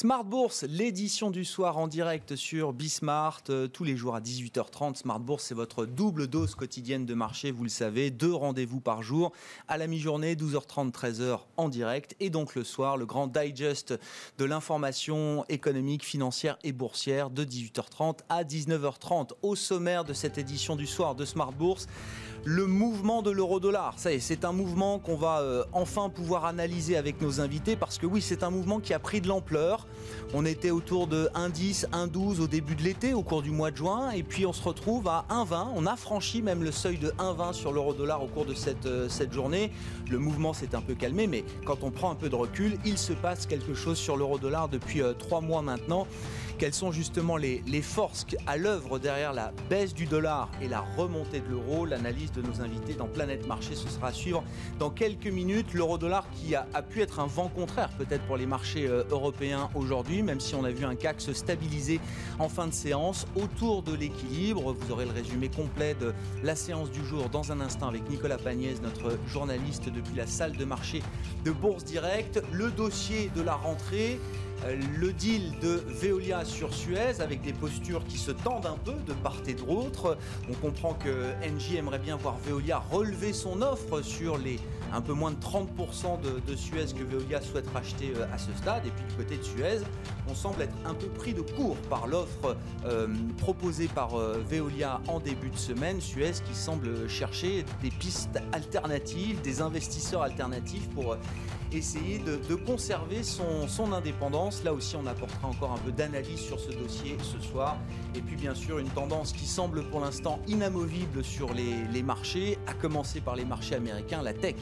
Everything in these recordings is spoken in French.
Smart Bourse, l'édition du soir en direct sur Bismart, euh, tous les jours à 18h30. Smart Bourse, c'est votre double dose quotidienne de marché, vous le savez, deux rendez-vous par jour, à la mi-journée, 12h30, 13h en direct, et donc le soir, le grand digest de l'information économique, financière et boursière de 18h30 à 19h30. Au sommaire de cette édition du soir de Smart Bourse, le mouvement de l'euro-dollar. C'est un mouvement qu'on va euh, enfin pouvoir analyser avec nos invités parce que oui, c'est un mouvement qui a pris de l'ampleur. On était autour de 1,10, 1,12 au début de l'été, au cours du mois de juin, et puis on se retrouve à 1,20. On a franchi même le seuil de 1,20 sur l'euro-dollar au cours de cette, euh, cette journée. Le mouvement s'est un peu calmé, mais quand on prend un peu de recul, il se passe quelque chose sur l'euro-dollar depuis euh, trois mois maintenant. Quelles sont justement les, forces à l'œuvre derrière la baisse du dollar et la remontée de l'euro L'analyse de nos invités dans Planète Marché, ce sera à suivre dans quelques minutes. L'euro-dollar qui a, pu être un vent contraire peut-être pour les marchés euh, européens aujourd'hui, même si on a vu un CAC se stabiliser en fin de séance autour de l'équilibre. Vous aurez le résumé complet de la séance du jour dans un instant avec Nicolas Pagnès, notre journaliste depuis la salle de marché de Bourse Direct. Le dossier de la rentrée. Le deal de Veolia sur Suez avec des postures qui se tendent un peu de part et d'autre. On comprend que Engie aimerait bien voir Veolia relever son offre sur les un peu moins de 30% de, Suez que Veolia souhaite racheter euh, à ce stade. Et puis du côté de Suez, on semble être un peu pris de court par l'offre euh, proposée par Veolia en début de semaine. Suez qui semble chercher des pistes alternatives, des investisseurs alternatifs pour essayer de, conserver son, indépendance. Là aussi, on apportera encore un peu d'analyse sur ce dossier ce soir. Et puis, bien sûr, une tendance qui semble pour l'instant inamovible sur les, les, marchés, à commencer par les marchés américains, la tech.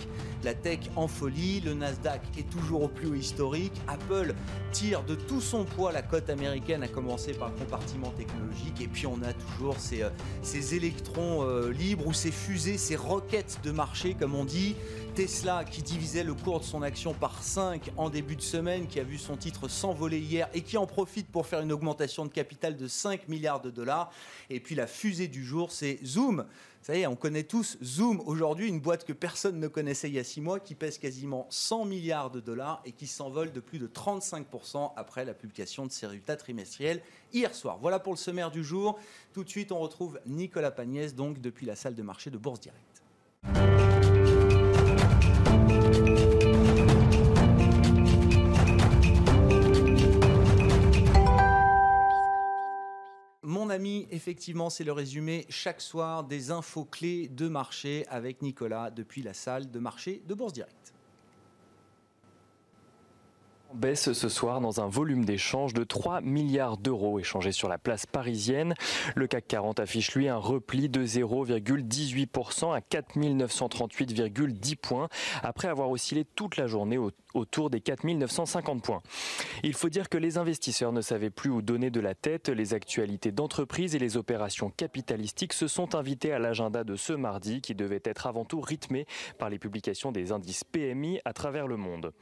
La tech en folie, le Nasdaq est toujours au plus haut historique. Apple tire de tout son poids la cote américaine, à commencer par le compartiment technologique. Et puis, on a toujours ces, euh, électrons euh, libres ou ces fusées, ces roquettes de marché, comme on dit. Tesla qui divisait le cours de son action par 5 en début de semaine, qui a vu son titre s'envoler hier et qui en profite pour faire une augmentation de capital de 5 milliards de dollars. Et puis la fusée du jour, c'est Zoom. Ça y est, on connaît tous Zoom aujourd'hui, une boîte que personne ne connaissait il y a 6 mois, qui pèse quasiment 100 milliards de dollars et qui s'envole de plus de 35% après la publication de ses résultats trimestriels hier soir. Voilà pour le sommaire du jour. Tout de suite, on retrouve Nicolas Pagnès, donc depuis la salle de marché de Bourse Direct. Mon ami, effectivement, c'est le résumé chaque soir des infos clés de marché avec Nicolas depuis la salle de marché de Bourse Direct baisse ce soir dans un volume d'échange de 3 milliards d'euros échangés sur la place parisienne. Le CAC 40 affiche lui un repli de 0,18% à 4938,10 points après avoir oscillé toute la journée autour des 4950 points. Il faut dire que les investisseurs ne savaient plus où donner de la tête. Les actualités d'entreprise et les opérations capitalistiques se sont invités à l'agenda de ce mardi qui devait être avant tout rythmé par les publications des indices PMI à travers le monde.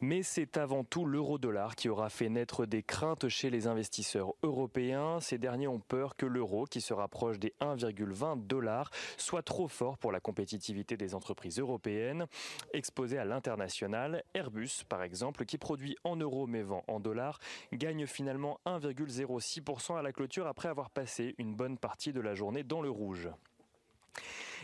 Mais c'est avant tout l'euro-dollar qui aura fait naître des craintes chez les investisseurs européens. Ces derniers ont peur que l'euro, qui se rapproche des 1,20 dollars, soit trop fort pour la compétitivité des entreprises européennes. Exposées à l'international, Airbus, par exemple, qui produit en euros mais vend en dollars, gagne finalement 1,06% à la clôture après avoir passé une bonne partie de la journée dans le rouge.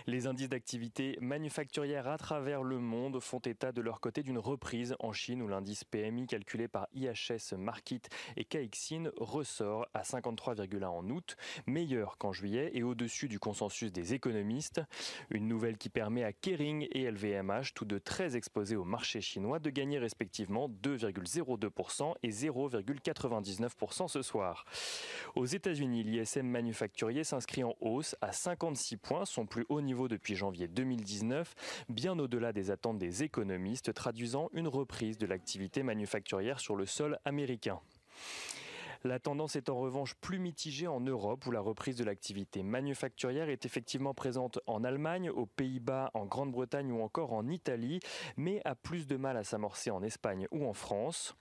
Les indices d'activité manufacturière à travers le monde font état de leur côté d'une reprise en Chine où l'indice PMI calculé par IHS Markit et Caixin ressort à 53,1 en août, meilleur qu'en juillet et au-dessus du consensus des économistes. Une nouvelle qui permet à Kering et LVMH, tous deux très exposés au marché chinois, de gagner respectivement 2,02% et 0,99% ce soir. Aux États-Unis, l'ISM manufacturier s'inscrit en hausse à 56 points, son plus haut niveau depuis janvier 2019, bien au-delà des attentes des économistes, traduisant une reprise de l'activité manufacturière sur le sol américain. La tendance est en revanche plus mitigée en Europe où la reprise de l'activité manufacturière est effectivement présente en Allemagne, aux Pays-Bas, en Grande-Bretagne ou encore en Italie, mais a plus de mal à s'amorcer en Espagne ou en France.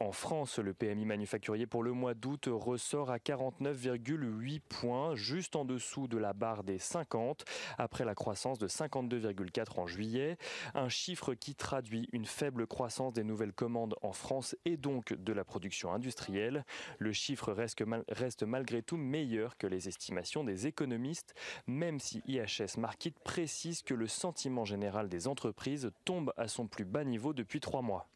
En France, le PMI manufacturier pour le mois d'août ressort à 49,8 points, juste en dessous de la barre des 50, après la croissance de 52,4 en juillet. Un chiffre qui traduit une faible croissance des nouvelles commandes en France et donc de la production industrielle. Le chiffre reste, malgré tout meilleur que les estimations des économistes, même si IHS Markit précise que le sentiment général des entreprises tombe à son plus bas niveau depuis trois mois.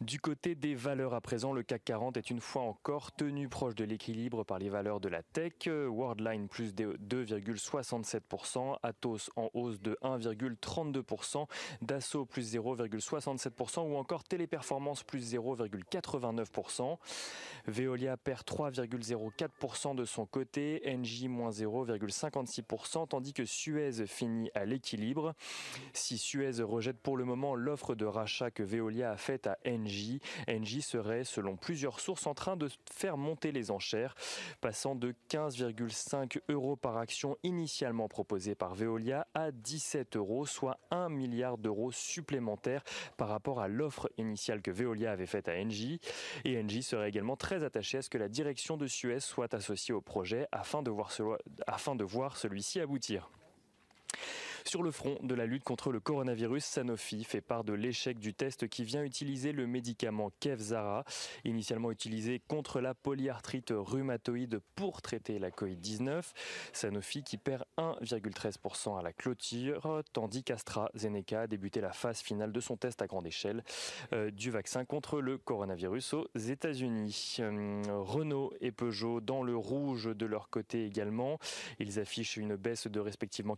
Du côté des valeurs à présent, le CAC 40 est une fois encore tenu proche de l'équilibre par les valeurs de la tech. Worldline plus de 2,67%, Atos en hausse de 1,32%, Dassault plus 0,67% ou encore Téléperformance plus 0,89%. Veolia perd 3,04% de son côté, Engie moins 0,56%, tandis que Suez finit à l'équilibre. Si Suez rejette pour le moment l'offre de rachat que Veolia a faite à Engie, serait, selon plusieurs sources, en train de faire monter les enchères, passant de 15,5 euros par action initialement proposée par Veolia à 17 euros, soit 1 milliard d'euros supplémentaires par rapport à l'offre initiale que Veolia avait faite à Engie. Et Engie serait également très attaché à ce que la direction de Suez soit associée au projet afin de voir celui-ci aboutir. Sur le front de la lutte contre le coronavirus, Sanofi fait part de l'échec du test qui vient utiliser le médicament Kevzara, initialement utilisé contre la polyarthrite rhumatoïde pour traiter la Covid-19. Sanofi qui perd 1,13% à la clôture, tandis qu'AstraZeneca a débuté la phase finale de son test à grande échelle euh, du vaccin contre le coronavirus aux États-Unis. Euh, Renault et Peugeot dans le rouge de leur côté également. Ils affichent une baisse de respectivement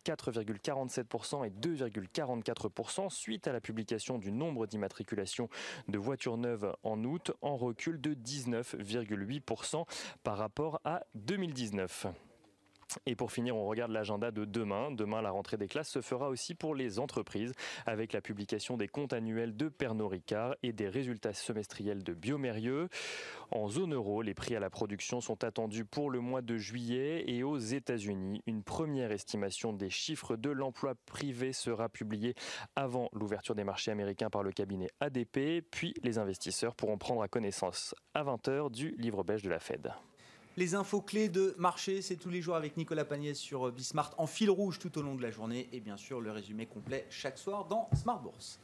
4,47 et 2,44% suite à la publication du nombre d'immatriculations de voitures neuves en août, en recul de 19,8% par rapport à 2019. Et pour finir, on regarde l'agenda de demain. Demain, la rentrée des classes se fera aussi pour les entreprises avec la publication des comptes annuels de Pernod Ricard et des résultats semestriels de Biomérieux. En zone euro, les prix à la production sont attendus pour le mois de juillet et aux États-Unis, une première estimation des chiffres de l'emploi privé sera publiée avant l'ouverture des marchés américains par le cabinet ADP, puis les investisseurs pourront prendre à connaissance à 20h du livre belge de la Fed. Les infos clés de marché, c'est tous les jours avec Nicolas Pagnès sur euh, Bismart en fil rouge tout au long de la journée et bien sûr le résumé complet chaque soir dans Smart Bourse.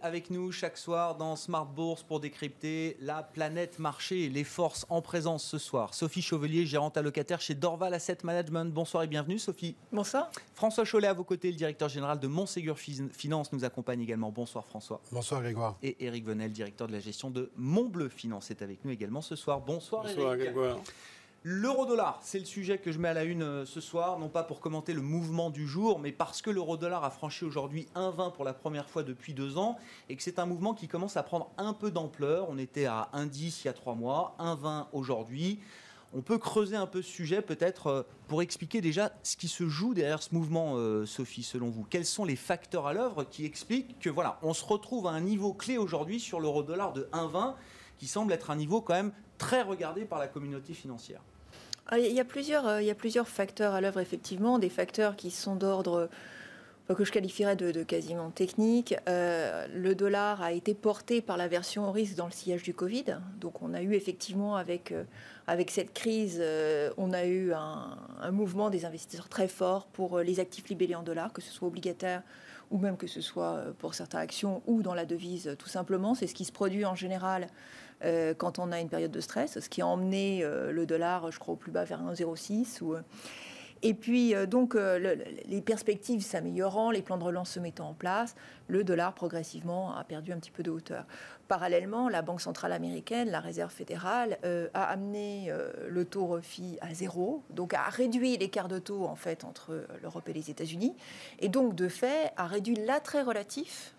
Avec nous chaque soir dans Smart Bourse pour décrypter la planète marché et les forces en présence ce soir. Sophie Chauvelier, gérante allocataire chez Dorval Asset Management. Bonsoir et bienvenue Sophie. Bonsoir. François Cholet à vos côtés, le directeur général de Montségur Finance nous accompagne également. Bonsoir François. Bonsoir Grégoire. Et Eric Venel, directeur de la gestion de Montbleu Finance est avec nous également ce soir. Bonsoir, Bonsoir Grégoire. L'euro-dollar, c'est le sujet que je mets à la une euh, ce soir, non pas pour commenter le mouvement du jour, mais parce que l'euro-dollar a franchi aujourd'hui 1,20 pour la première fois depuis deux ans et que c'est un mouvement qui commence à prendre un peu d'ampleur. On était à 1,10 il y a trois mois, 1,20 aujourd'hui. On peut creuser un peu ce sujet peut-être euh, pour expliquer déjà ce qui se joue derrière ce mouvement, euh, Sophie, selon vous. Quels sont les facteurs à l'œuvre qui expliquent que voilà, on se retrouve à un niveau clé aujourd'hui sur l'euro-dollar de 1,20 qui semble être un niveau quand même très regardé par la communauté financière? Il y, a plusieurs, euh, il y a plusieurs facteurs à l'œuvre, effectivement, des facteurs qui sont d'ordre que je qualifierais de, quasiment technique. Euh, le dollar a été porté par la version au risque dans le sillage du Covid. Donc on a eu effectivement avec, euh, cette crise, on a eu un, un, mouvement des investisseurs très fort pour les actifs libellés en dollars, que ce soit obligataire ou même que ce soit pour certaines actions ou dans la devise tout simplement. C'est ce qui se produit en général euh, quand on a une période de stress, ce qui a emmené euh, le dollar, je crois, au plus bas vers 1,06. Ou, euh, et puis, donc, les perspectives s'améliorant, les plans de relance se mettant en place, le dollar progressivement a perdu un petit peu de hauteur. Parallèlement, la Banque centrale américaine, la Réserve fédérale, a amené le taux refi à zéro, donc a réduit l'écart de taux en fait entre l'Europe et les États-Unis, et donc de fait a réduit l'attrait relatif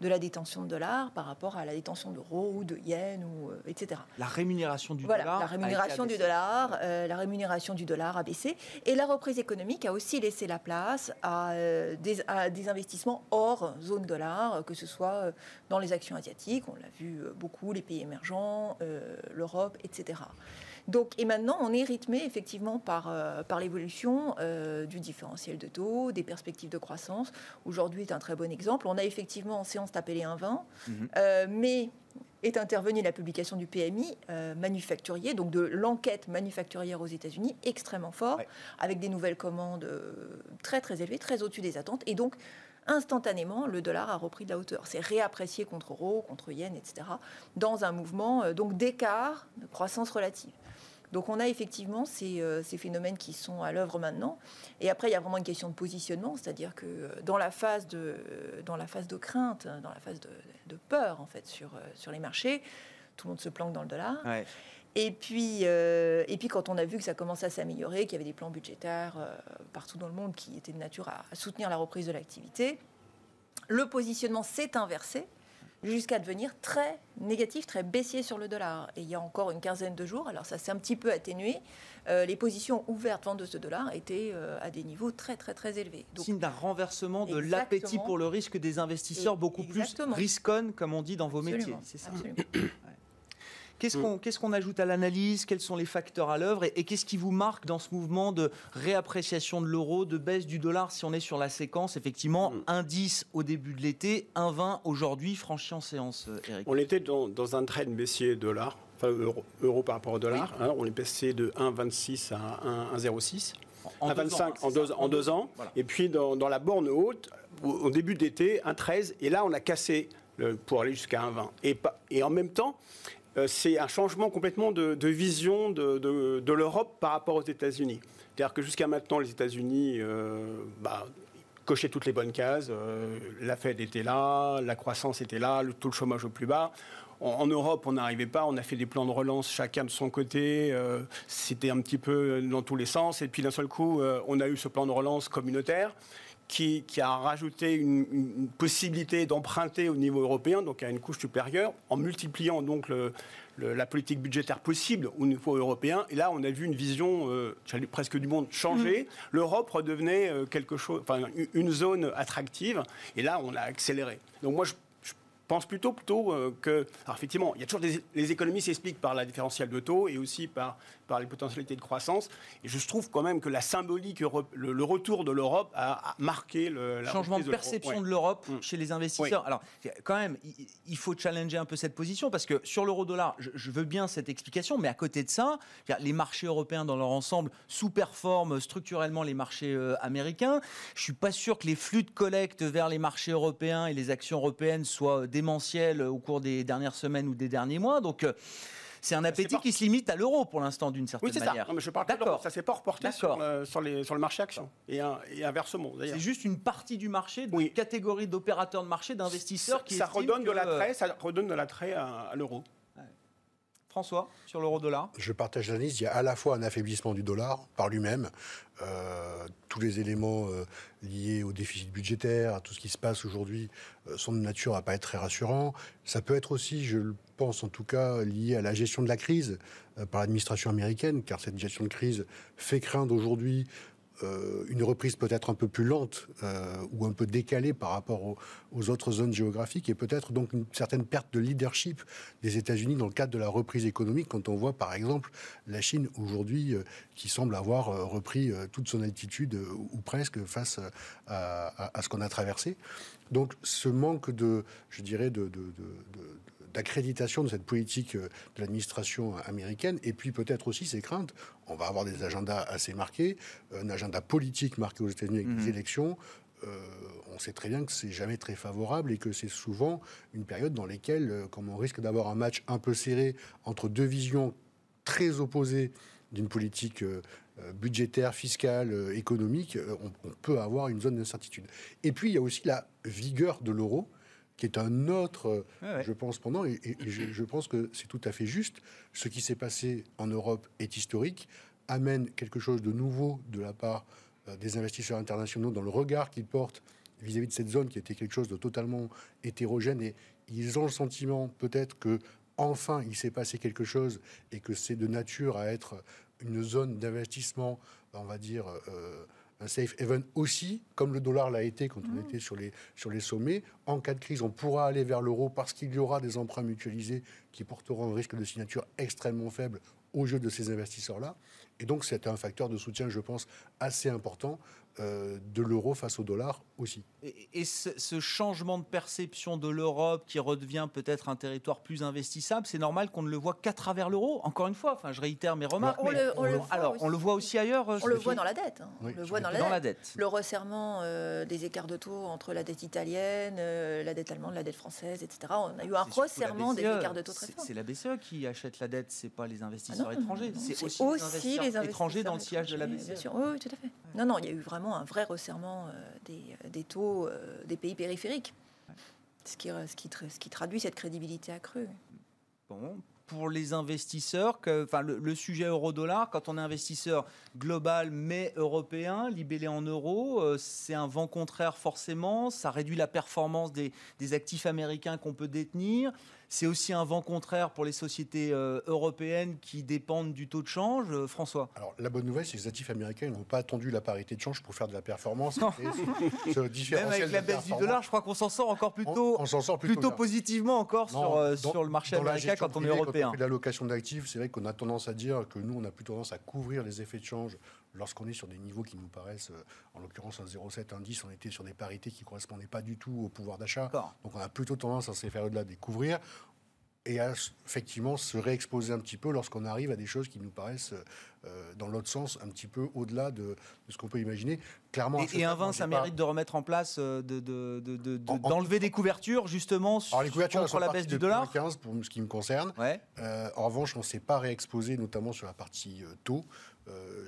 de la détention de dollars par rapport à la détention d'euros ou de yens, ou, euh, etc. La rémunération du voilà, dollar. La rémunération du dollar, euh, la rémunération du dollar a baissé. Et la reprise économique a aussi laissé la place à, euh, des, à des, investissements hors zone dollar, que ce soit dans les actions asiatiques, on l'a vu beaucoup, les pays émergents, l'Europe, etc. Donc, et maintenant, on est rythmé effectivement par, euh, par l'évolution euh, du différentiel de taux, des perspectives de croissance. Aujourd'hui est un très bon exemple. On a effectivement en séance tapé les 1,20, mhm. euh, mais est intervenue la publication du PMI manufacturier, donc de l'enquête manufacturière aux États-Unis, extrêmement fort, avec des nouvelles commandes très très élevées, très au-dessus des attentes. Et donc, instantanément, le dollar a repris de la hauteur. C'est réapprécié contre euro, contre yen, etc., dans un mouvement donc d'écart de croissance relative. Donc on a effectivement euh, ces, phénomènes qui sont à l'œuvre maintenant. Et après, il y a vraiment une question de positionnement, c'est-à-dire que euh, dans la phase de, dans la phase de crainte, dans la phase de, peur en fait sur, euh, sur les marchés, tout le monde se planque dans le dollar. Et puis, et puis quand on a vu que ça commençait à s'améliorer, qu'il y avait des plans budgétaires partout dans le monde qui étaient de nature à soutenir la reprise de l'activité, le positionnement s'est inversé jusqu'à devenir très négatif, très baissier sur le dollar. Et il y a encore une quinzaine de jours, alors ça s'est un petit peu atténué, euh, les positions ouvertes ventes de ce dollar étaient euh, à des niveaux très très très élevés. Donc, Signe d'un renversement de l'appétit pour le risque des investisseurs, beaucoup plus risconne, comme on dit dans vos métiers. C'est ça. Mm. Qu'est-ce qu'on ajoute à l'analyse? Quels sont les facteurs à l'œuvre? Et, qu'est-ce qui vous marque dans ce mouvement de réappréciation de l'euro, de baisse du dollar Si on est sur la séquence, effectivement, 1,10 mm. au début de l'été, 1,20 aujourd'hui, franchi en séance, euh, Eric? On était dans, un trend baissier dollar, enfin euro, par rapport au dollar. Hein. on est passé de 1,26 à 1,06. En 1,25 en, deux, en deux ans. Et puis dans, la borne haute, au, début d'été, 1,13. Et là, on a cassé pour aller jusqu'à 1,20. Et, et en même temps, c'est un changement complètement de, vision de, l'Europe par rapport aux États-Unis. C'est-à-dire que jusqu'à maintenant, les États-Unis euh, bah, cochaient toutes les bonnes cases. Euh, la Fed était là, la croissance était là, le taux de chômage au plus bas. En, Europe, on n'arrivait pas. On a fait des plans de relance chacun de son côté. C'était un petit peu dans tous les sens. Et puis d'un seul coup, on a eu ce plan de relance communautaire qui, a rajouté une, possibilité d'emprunter au niveau européen, donc à une couche supérieure, en multipliant donc la politique budgétaire possible au niveau européen. Et là, on a vu une vision, euh, presque du monde changer. Mmh. L'Europe redevenait euh, quelque chose, enfin, une zone attractive. Et là, on a accéléré. Donc moi, je pense plutôt, plutôt euh, que. Alors, effectivement, il y a toujours des. Les économies s'expliquent par la différentielle de taux et aussi par, par les potentialités de croissance. Et je trouve quand même que la symbolique, le, retour de l'Europe a, marqué le changement de, perception de l'Europe mm. chez les investisseurs. Alors, quand même, il faut challenger un peu cette position parce que sur l'euro-dollar, je, veux bien cette explication, mais à côté de ça, les marchés européens dans leur ensemble sous-performent structurellement les marchés euh, américains. Je suis pas sûr que les flux de collecte vers les marchés européens et les actions européennes soient démentiel au cours des dernières semaines ou des derniers mois. Donc, euh, c'est un appétit qui se limite à l'euro pour l'instant, d'une certaine oui, manière. Ça. mais je parle D'accord. Ça s'est pas reporté sur, sur, les, sur le marché action et, et inversement. C'est juste une partie du marché, une catégorie d'opérateurs de marché, d'investisseurs qui ça redonne de l'attrait, ça redonne de l'attrait à l'euro. François, sur l'euro-dollar Je partage l'analyse. Il y a à la fois un affaiblissement du dollar par lui-même, euh, tous les éléments euh, liés au déficit budgétaire, à tout ce qui se passe aujourd'hui, euh, sont de nature à pas être très rassurants. Ça peut être aussi, je le pense en tout cas, lié à la gestion de la crise par l'administration américaine, car cette gestion de crise fait craindre aujourd'hui euh, une reprise peut-être un peu plus lente euh, ou un peu décalée par rapport aux, autres zones géographiques et peut-être donc une certaine perte de leadership des États-Unis dans le cadre de la reprise économique quand on voit par exemple la Chine aujourd'hui euh, qui semble avoir repris toute son altitude ou presque face à, ce qu'on a traversé. Donc ce manque de, je dirais, de d'accréditation de cette politique euh, de l'administration américaine, et puis peut-être aussi ses craintes. On va avoir des agendas assez marqués, un agenda politique marqué aux États-Unis avec des mhm. élections. Euh, on sait très bien que c'est jamais très favorable et que c'est souvent une période dans laquelle, euh, comme on risque d'avoir un match un peu serré entre deux visions très opposées d'une politique budgétaire, fiscale, économique, on, on, peut avoir une zone d'incertitude. Et puis il y a aussi la vigueur de l'euro qui est un autre, je pense, pendant, et, je, pense que c'est tout à fait juste. Ce qui s'est passé en Europe est historique, amène quelque chose de nouveau de la part euh, des investisseurs internationaux dans le regard qu'ils portent vis-à-vis de cette zone qui était quelque chose de totalement hétérogène. Et ils ont le sentiment peut-être que enfin il s'est passé quelque chose et que c'est de nature à être une zone d'investissement, on va dire, euh, un safe haven aussi, comme le dollar l'a été quand on mmh. était sur les, sur les sommets. En cas de crise, on pourra aller vers l'euro parce qu'il y aura des emprunts mutualisés qui porteront un risque de signature extrêmement faible au jeu de ces investisseurs-là. Et donc, c'est un facteur de soutien, je pense, assez important euh, de l'euro face au dollar aussi. Et, ce, changement de perception de l'Europe qui redevient peut-être un territoire plus investissable, c'est normal qu'on ne le voit qu'à travers l'euro. Encore une fois, enfin, je réitère mes remarques. On le, alors, on le voit aussi ailleurs. Euh, on le voit dans la dette. Hein. on le voit dans, la, dette. Le resserrement euh, des écarts de taux entre la dette italienne, la dette allemande, la dette française, etc. On a eu un resserrement des écarts de taux très fort. C'est la BCE qui achète la dette, c'est pas les investisseurs ah étrangers. C'est aussi, les investisseurs étrangers dans le sillage de la BCE. Oui, tout à fait. Non, non, il y a eu vraiment un vrai resserrement euh, euh, des, taux euh, des pays périphériques, ce qui, ce, qui, ce qui traduit cette crédibilité accrue. Bon, pour les investisseurs, que, enfin, le, sujet euro-dollar, quand on est investisseur global mais européen, libellé en euros, c'est un vent contraire forcément, ça réduit la performance des, des actifs américains qu'on peut détenir. C'est aussi un vent contraire pour les sociétés euh, européennes qui dépendent du taux de change. Euh, François? Alors, la bonne nouvelle, c'est que les actifs américains n'ont pas attendu la parité de change pour faire de la performance. Même avec la baisse du dollar, je crois qu'on s'en sort encore plutôt, on, sort plutôt, positivement encore sur, euh, sur le marché américain quand on est européen. L'allocation d'actifs, c'est vrai qu'on a tendance à dire que nous, on a plutôt tendance à couvrir les effets de change lorsqu'on est sur des niveaux qui nous paraissent, en l'occurrence un 0,7, un 10, on était sur des parités qui ne correspondaient pas du tout au pouvoir d'achat. Donc on a plutôt tendance à ces périodes-là de découvrir et à effectivement se réexposer un petit peu lorsqu'on arrive à des choses qui nous paraissent euh, dans l'autre sens, un petit peu au-delà de, ce qu'on peut imaginer. Clairement, et, un vin, ça mérite de remettre en place, euh, d'enlever de, des couvertures justement sur, les couvertures contre la baisse du dollar. 15 pour ce qui me concerne. Euh, en revanche, on ne s'est pas réexposé, notamment sur la partie taux.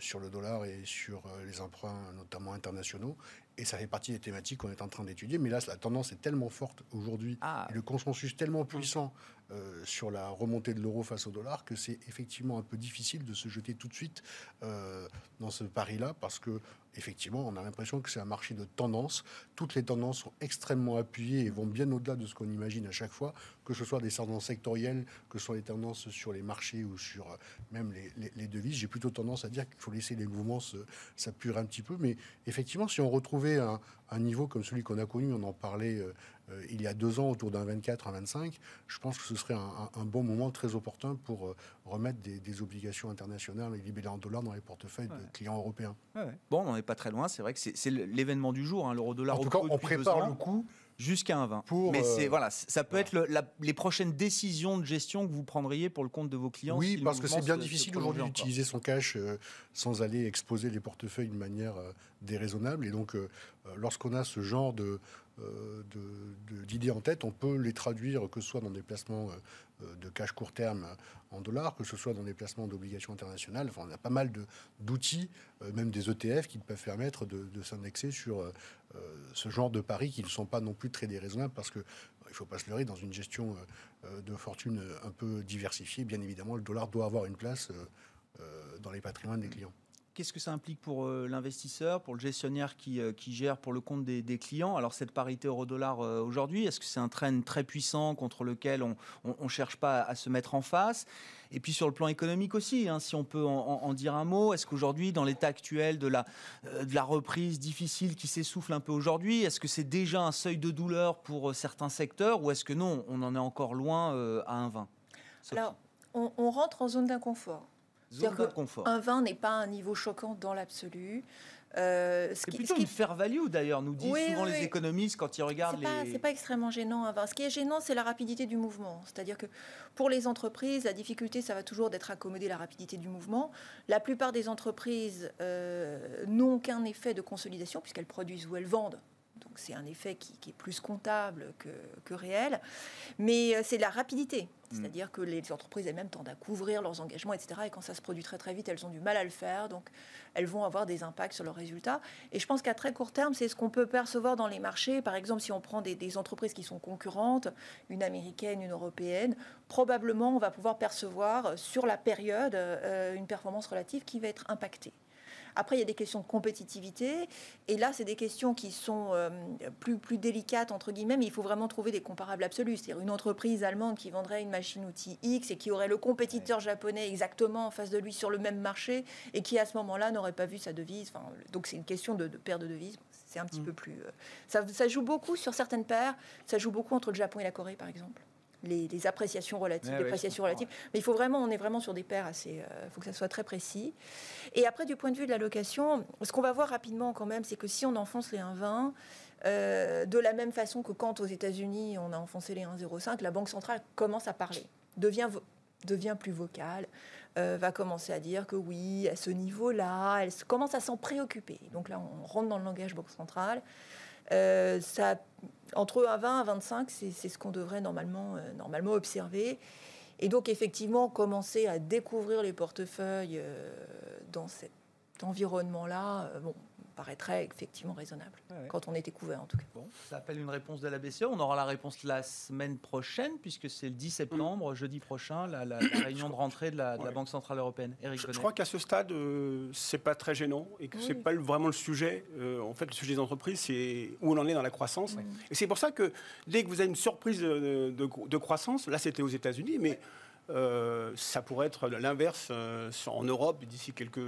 sur le dollar et sur les emprunts, notamment internationaux. Et ça fait partie des thématiques qu'on est en train d'étudier. Mais là, la tendance est tellement forte aujourd'hui, ah. le consensus tellement puissant euh, sur la remontée de l'euro face au dollar que c'est effectivement un peu difficile de se jeter tout de suite euh, dans ce pari-là parce que effectivement, on a l'impression que c'est un marché de tendance. Toutes les tendances sont extrêmement appuyées et vont bien au-delà de ce qu'on imagine à chaque fois, que ce soit des tendances sectorielles, que ce soit les tendances sur les marchés ou sur euh, même les, devises. J'ai plutôt tendance à dire qu'il faut laisser les mouvements s'apurer un petit peu. Mais effectivement, si on retrouvait un, niveau comme celui qu'on a connu, on en parlait euh, il y a deux ans autour d'un 24, un 25, je pense que ce serait un, bon moment très opportun pour euh, remettre des, obligations internationales et libellées en dollars dans les portefeuilles de clients européens. Bon, on n'en est pas très loin. C'est vrai que c'est l'événement du jour, hein, l'euro-dollar. En tout cas, on prépare le coup jusqu'à un 20. Mais c'est euh, voilà, ça peut être les prochaines décisions de gestion que vous prendriez pour le compte de vos clients. Oui, parce que c'est bien difficile aujourd'hui d'utiliser son cash sans aller exposer les portefeuilles de manière déraisonnable. Et donc, lorsqu'on a ce genre de euh, d'idées en tête, on peut les traduire que ce soit dans des placements euh, de cash court terme en dollars, que ce soit dans des placements d'obligations internationales. On a pas mal d'outils, euh, même des ETF, qui peuvent permettre de, s'indexer sur ce genre de paris qui ne sont pas non plus très déraisonnables parce que il ne faut pas se leurrer, dans une gestion de fortune un peu diversifiée, bien évidemment, le dollar doit avoir une place dans les patrimoines des clients. Qu'est-ce que ça implique pour euh, l'investisseur, pour le gestionnaire qui, euh, qui, gère pour le compte des, clients? Alors cette parité euro-dollar euh, aujourd'hui, est-ce que c'est un trend très puissant contre lequel on ne cherche pas à, se mettre en face? Et puis sur le plan économique aussi, hein, si on peut en, dire un mot, est-ce qu'aujourd'hui, dans l'état actuel de la, de la reprise difficile qui s'essouffle un peu aujourd'hui, est-ce que c'est déjà un seuil de douleur pour certains secteurs ou est-ce que non, on en est encore loin à un 20 Alors, on rentre en zone d'inconfort. Un vin n'est pas un niveau choquant dans l'absolu. Euh, c'est plutôt une fair value d'ailleurs, nous disent souvent les économistes quand ils regardent les. C'est pas extrêmement gênant un vin. Ce qui est gênant, c'est la rapidité du mouvement. C'est-à-dire que pour les entreprises, la difficulté, ça va toujours d'être accommoder la rapidité du mouvement. La plupart des entreprises euh, n'ont qu'un effet de consolidation puisqu'elles produisent ou elles vendent donc c'est un effet qui, est plus comptable que, réel. Mais euh, c'est la rapidité. Mm. C'est-à-dire que les entreprises elles-mêmes tendent à couvrir leurs engagements, etc. Et quand ça se produit très très vite, elles ont du mal à le faire. Donc elles vont avoir des impacts sur leurs résultats. Et je pense qu'à très court terme, c'est ce qu'on peut percevoir dans les marchés. Par exemple, si on prend des, entreprises qui sont concurrentes, une américaine, une européenne, probablement on va pouvoir percevoir sur la période euh, une performance relative qui va être impactée. Après, il y a des questions de compétitivité. Et là, c'est des questions qui sont euh, plus, plus délicates, entre guillemets, mais il faut vraiment trouver des comparables absolus. C'est-à-dire une entreprise allemande qui vendrait une machine-outil X et qui aurait le compétiteur japonais exactement en face de lui sur le même marché et qui, à ce moment-là, n'aurait pas vu sa devise. Enfin, donc, c'est une question de, de paire de devises. C'est un petit mm. peu plus. Euh, ça, ça joue beaucoup sur certaines paires. Ça joue beaucoup entre le Japon et la Corée, par exemple les, appréciations relatives, les appréciations relatives. Mais il faut vraiment, on est vraiment sur des paires assez. Il euh, faut que ça soit très précis. Et après, du point de vue de la location, ce qu'on va voir rapidement quand même, c'est que si on enfonce les 1,20, euh, de la même façon que quand aux États-Unis on a enfoncé les 1,05, la Banque centrale commence à parler, devient, devient plus vocale, euh, va commencer à dire que oui, à ce niveau-là, elle commence à s'en préoccuper. Donc là, on rentre dans le langage Banque centrale. Euh, ça, entre 20 à 25, c'est ce qu'on devrait normalement, euh, normalement observer. Et donc, effectivement, commencer à découvrir les portefeuilles euh, dans cet environnement-là, paraîtrait effectivement raisonnable, quand on était couvert en tout cas. Bon, ça appelle une réponse de la BCE. On aura la réponse la semaine prochaine, puisque c'est le 10 septembre, jeudi prochain, la, réunion de rentrée de la, Banque Centrale Européenne. Eric je, crois qu'à ce stade, euh, c'est pas très gênant et que ce c'est pas vraiment le sujet. Euh, en fait, le sujet des entreprises, c'est où on en est dans la croissance. Et c'est pour ça que dès que vous avez une surprise de, de croissance, là c'était aux États-Unis, mais euh, ça pourrait être l'inverse euh, en Europe d'ici quelques,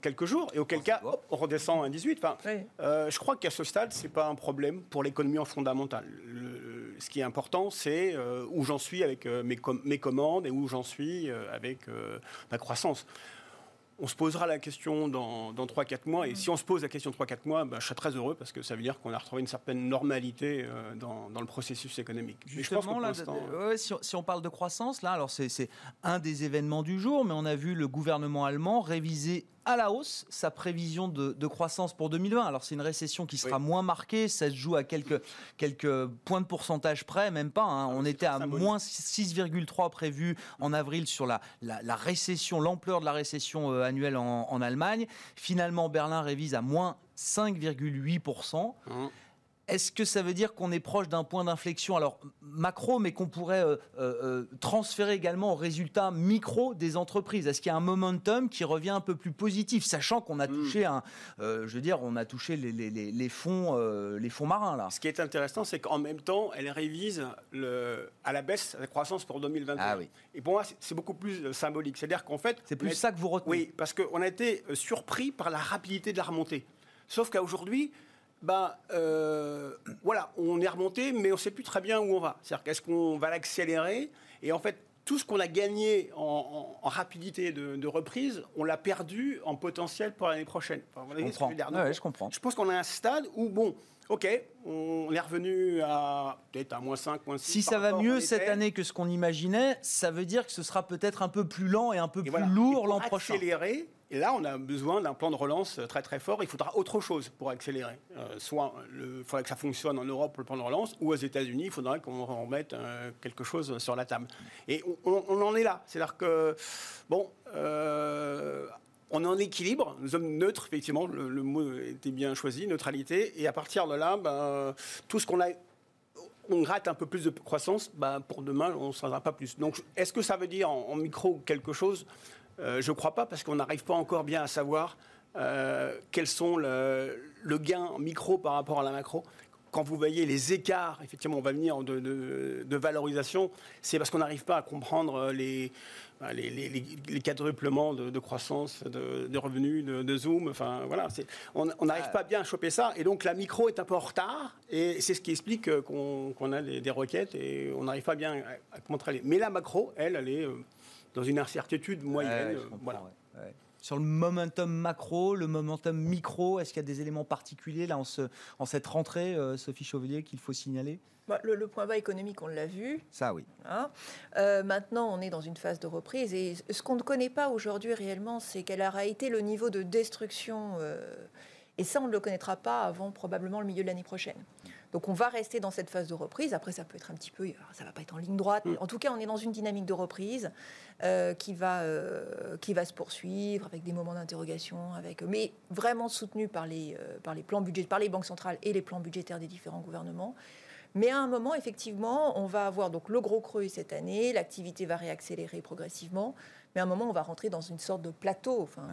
quelques, jours. Et auquel cas, on redescend à 18. Enfin, euh, je crois qu'à ce stade, ce n'est pas un problème pour l'économie en fondamental. ce qui est important, c'est où j'en suis avec mes, mes, commandes et où j'en suis avec ma croissance on se posera la question dans, dans 3-4 mois. Et si on se pose la question 3-4 mois, ben, je serai très heureux parce que ça veut dire qu'on a retrouvé une certaine normalité euh, dans, dans, le processus économique. Justement, là, si, on, si, on, parle de croissance, là, alors c'est un des événements du jour, mais on a vu le gouvernement allemand réviser à la hausse sa prévision de, croissance pour 2020. Alors c'est une récession qui sera moins marquée, ça se joue à quelques, quelques points de pourcentage près, même pas. Hein. On était à moins 6,3 prévu en avril sur la, la, récession, l'ampleur de la récession euh, annuelle en, Allemagne. Finalement, Berlin révise à moins 5,8%. Est-ce que ça veut dire qu'on est proche d'un point d'inflexion, alors macro, mais qu'on pourrait euh, euh, euh, transférer également aux résultats micro des entreprises? Est-ce qu'il y a un momentum qui revient un peu plus positif, sachant qu'on a hmm. touché un, je veux dire, on a touché les, fonds, les fonds marins là? Ce qui est intéressant, c'est qu'en même temps, elle révise le, à la baisse la croissance pour 2021. Ah oui. Et pour moi, c'est beaucoup plus symbolique. C'est-à-dire qu'en fait, c'est plus ça que vous retenez. Oui, parce qu'on a été surpris par la rapidité de la remontée. Sauf qu'aujourd'hui, bah, euh, voilà, on est remonté, mais on ne sait plus très bien où on va. C'est-à-dire qu'est-ce qu'on va l'accélérer Et en fait, tout ce qu'on a gagné en, rapidité de, reprise, on l'a perdu en potentiel pour l'année prochaine. je, comprends. je pense qu'on a un stade où, bon, OK, on est revenu à peut-être à moins 5, moins 6. Si ça va mieux cette année que ce qu'on imaginait, ça veut dire que ce sera peut-être un peu plus lent et un peu plus lourd l'an prochain. Accélérer, et là, on a besoin d'un plan de relance très très fort. Il faudra autre chose pour accélérer. Euh, soit il faudra que ça fonctionne en Europe le plan de relance, ou aux États-Unis, il faudra qu'on remette euh, quelque chose sur la table. Et on, en est là. C'est-à-dire que, bon, euh, on est en équilibre, nous sommes neutres, effectivement, le, mot était bien choisi, neutralité, et à partir de là, ben, tout ce qu'on a on rate un peu plus de croissance, ben, pour demain, on ne s'en pas plus. Donc, est-ce que ça veut dire en, micro quelque chose? Euh, Je ne crois pas, parce qu'on n'arrive pas encore bien à savoir euh, quels sont le, gain micro par rapport à la macro quand vous voyez les écarts, effectivement, on va venir de, valorisation, c'est parce qu'on n'arrive pas à comprendre euh, les, bah, les, quadruplements de, croissance, de, revenus, de, Zoom. Enfin, voilà, on n'arrive pas bien à choper ça. Et donc, la micro est un peu en retard. Et c'est ce qui explique euh, qu'on a des, requêtes et on n'arrive pas bien à, à contrôler. Mais la macro, elle, elle est dans une incertitude moyenne. voilà. Sur le momentum macro, le momentum micro, est-ce qu'il y a des éléments particuliers là en, ce, en cette rentrée, euh, Sophie Chauvelier, qu'il faut signaler? Bah, le, point bas économique, on l'a vu. Ça, oui. Hein? Euh, maintenant, on est dans une phase de reprise. Et ce qu'on ne connaît pas aujourd'hui réellement, c'est quel aura été le niveau de destruction. Euh, et ça, on ne le connaîtra pas avant probablement le milieu de l'année prochaine. Donc on va rester dans cette phase de reprise. Après, ça peut être un petit peu, ça va pas être en ligne droite. Mm. en tout cas, on est dans une dynamique de reprise euh, qui va euh, qui va se poursuivre avec des moments d'interrogation, avec mais vraiment soutenu par les euh, par les plans budgétaires, par les banques centrales et les plans budgétaires des différents gouvernements. Mais à un moment, effectivement, on va avoir donc le gros creux cette année, l'activité va réaccélérer progressivement, mais à un moment, on va rentrer dans une sorte de plateau. Enfin,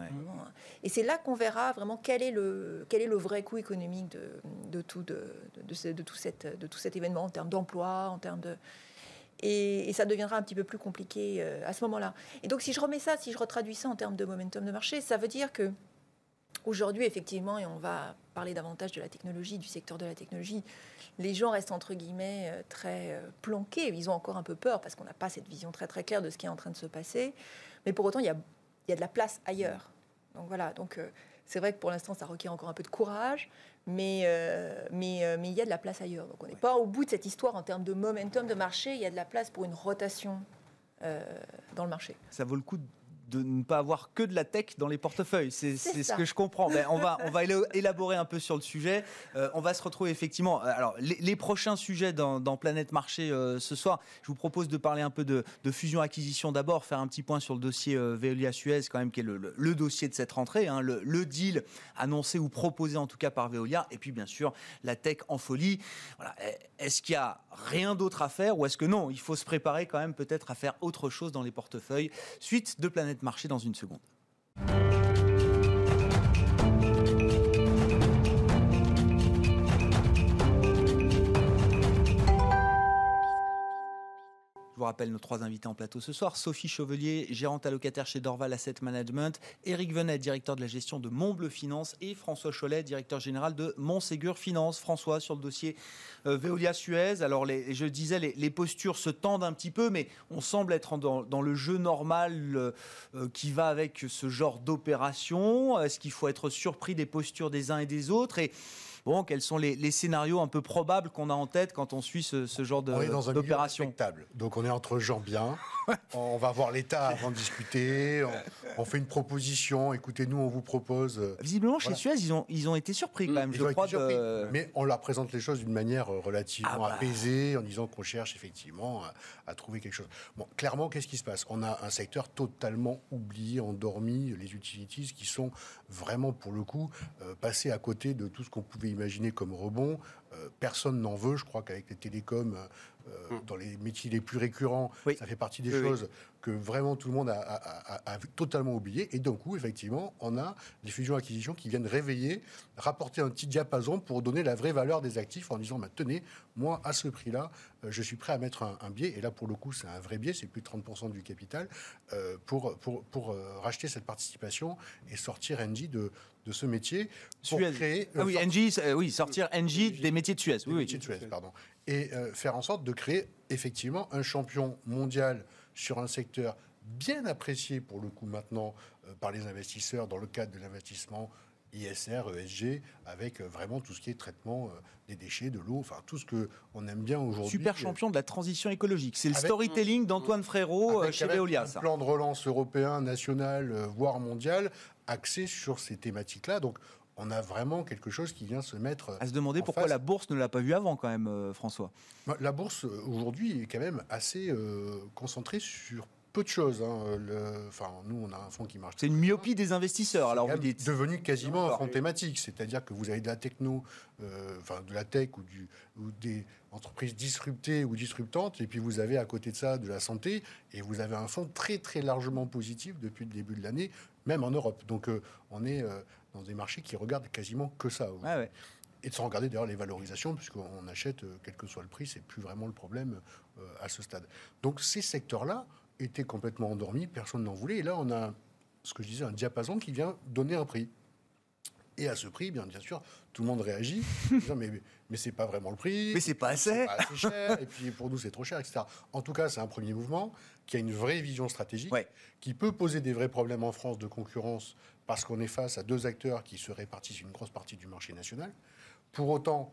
et c'est là qu'on verra vraiment quel est le, quel est le vrai coût économique de, de tout, de, de, de, tout cette, de tout cet événement en termes d'emploi, en termes de... Et, ça deviendra un petit peu plus compliqué euh, à ce moment-là. Et donc, si je remets ça, si je retraduis ça en termes de momentum de marché, ça veut dire que aujourd'hui, effectivement, et on va parler davantage de la technologie, du secteur de la technologie, les gens restent entre guillemets euh, très euh, planqués. Ils ont encore un peu peur parce qu'on n'a pas cette vision très très claire de ce qui est en train de se passer. Mais pour autant, il y a, il y a de la place ailleurs. Donc voilà. Donc c'est vrai que pour l'instant, ça requiert encore un peu de courage, mais, euh, mais, euh, mais il y a de la place ailleurs. Donc on n'est pas au bout de cette histoire en termes de momentum de marché, il y a de la place pour une rotation euh, dans le marché. Ça vaut le coup de ne pas avoir que de la tech dans les portefeuilles. C'est ce que je comprends. Ben, on, va, on va élaborer un peu sur le sujet. Euh, on va se retrouver effectivement. Euh, alors, les, prochains sujets dans, Planète Marché euh, ce soir, je vous propose de parler un peu de, fusion-acquisition d'abord, faire un petit point sur le dossier Veolia-Suez, quand même, qui est le, dossier de cette rentrée, hein, le, deal annoncé ou proposé en tout cas par Veolia, et puis bien sûr la tech en folie. Voilà. Est-ce qu'il y a rien d'autre à faire ou est-ce que non, il faut se préparer quand même peut-être à faire autre chose dans les portefeuilles? Suite de Planète Marché dans une seconde. Je vous rappelle nos trois invités en plateau ce soir. Sophie Chauvelier, gérante allocataire chez Dorval Asset Management. Éric Venet, directeur de la gestion de Montbleu Finance. Et François Cholet, directeur général de Montségur Finance. François, sur le dossier euh, Veolia Suez. Alors, je disais, les, postures se tendent un petit peu, mais on semble être dans, le jeu normal euh, euh, qui va avec ce genre d'opération. Est-ce qu'il faut être surpris des postures des uns et des autres? Et bon, quels sont les, scénarios un peu probables qu'on a en tête quand on suit ce, genre d'opération Donc on est entre gens bien. on va voir l'État avant de discuter. On, fait une proposition. Écoutez, nous, on vous propose. Euh, Visiblement, chez Suez, ils ont, ils ont été surpris quand même, je crois. Mais on leur présente les choses d'une manière euh, relativement ah bah. apaisée, en disant qu'on cherche effectivement à, trouver quelque chose. Bon, clairement, qu'est-ce qui se passe? On a un secteur totalement oublié, endormi, les utilities qui sont vraiment, pour le coup, euh, passés à côté de tout ce qu'on pouvait imaginer comme rebond. Euh, personne n'en veut. Je crois qu'avec les télécoms, euh, mm. dans les métiers les plus récurrents, ça fait partie des choses que vraiment tout le monde a, totalement oublié. Et d'un coup, effectivement, on a des fusions-acquisitions qui viennent réveiller, rapporter un petit diapason pour donner la vraie valeur des actifs en disant, bah, tenez, moi, à ce prix-là, euh, je suis prêt à mettre un, biais. Et là, pour le coup, c'est un vrai biais, c'est plus de 30% du capital, pour, pour, pour racheter cette participation et sortir Engie de, de ce métier pour créer. Ah oui, oui, sortir Engie des métiers de Suez. Oui, métiers de Suez, pardon. Et euh, faire en sorte de créer effectivement un champion mondial sur un secteur bien apprécié pour le coup maintenant euh, par les investisseurs dans le cadre de l'investissement ISR, ESG, avec euh, vraiment tout ce qui est traitement des déchets, de l'eau, enfin tout ce que on aime bien aujourd'hui. Super champion de la transition écologique. C'est le storytelling d'Antoine Frérot chez Veolia. Un plan de relance européen, national, voire mondial, axé sur ces thématiques-là. Donc on a vraiment quelque chose qui vient se mettre. À se demander pourquoi la bourse ne l'a pas vu avant, quand même, euh, François. Bah, la bourse, euh, aujourd'hui, est quand même assez euh, concentrée sur peu de choses. Hein. enfin, nous, on a un fonds qui marche. C'est une myopie des investisseurs. Alors, vous dites. devenu quasiment un fonds thématique, c'est-à-dire que vous avez de la techno, enfin de la tech ou, du, ou des entreprises disruptées ou disruptantes, et puis vous avez à côté de ça de la santé, et vous avez un fonds très très largement positif depuis le début de l'année, même en Europe. Donc, on est dans des marchés qui regardent quasiment que ça. Et de sans regarder d'ailleurs les valorisations, puisqu'on achète, euh, quel que soit le prix, c'est plus vraiment le problème euh, à ce stade. Donc ces secteurs-là étaient complètement endormis, personne n'en voulait. Et là, on a ce que je disais, un diapason qui vient donner un prix. Et à ce prix, bien, bien sûr, tout le monde réagit, disant, mais, mais c'est pas vraiment le prix. Mais c'est pas assez. Pas assez cher, et puis pour nous, c'est trop cher, etc. En tout cas, c'est un premier mouvement qui a une vraie vision stratégique, qui peut poser des vrais problèmes en France de concurrence parce qu'on est face à deux acteurs qui se répartissent une grosse partie du marché national. Pour autant,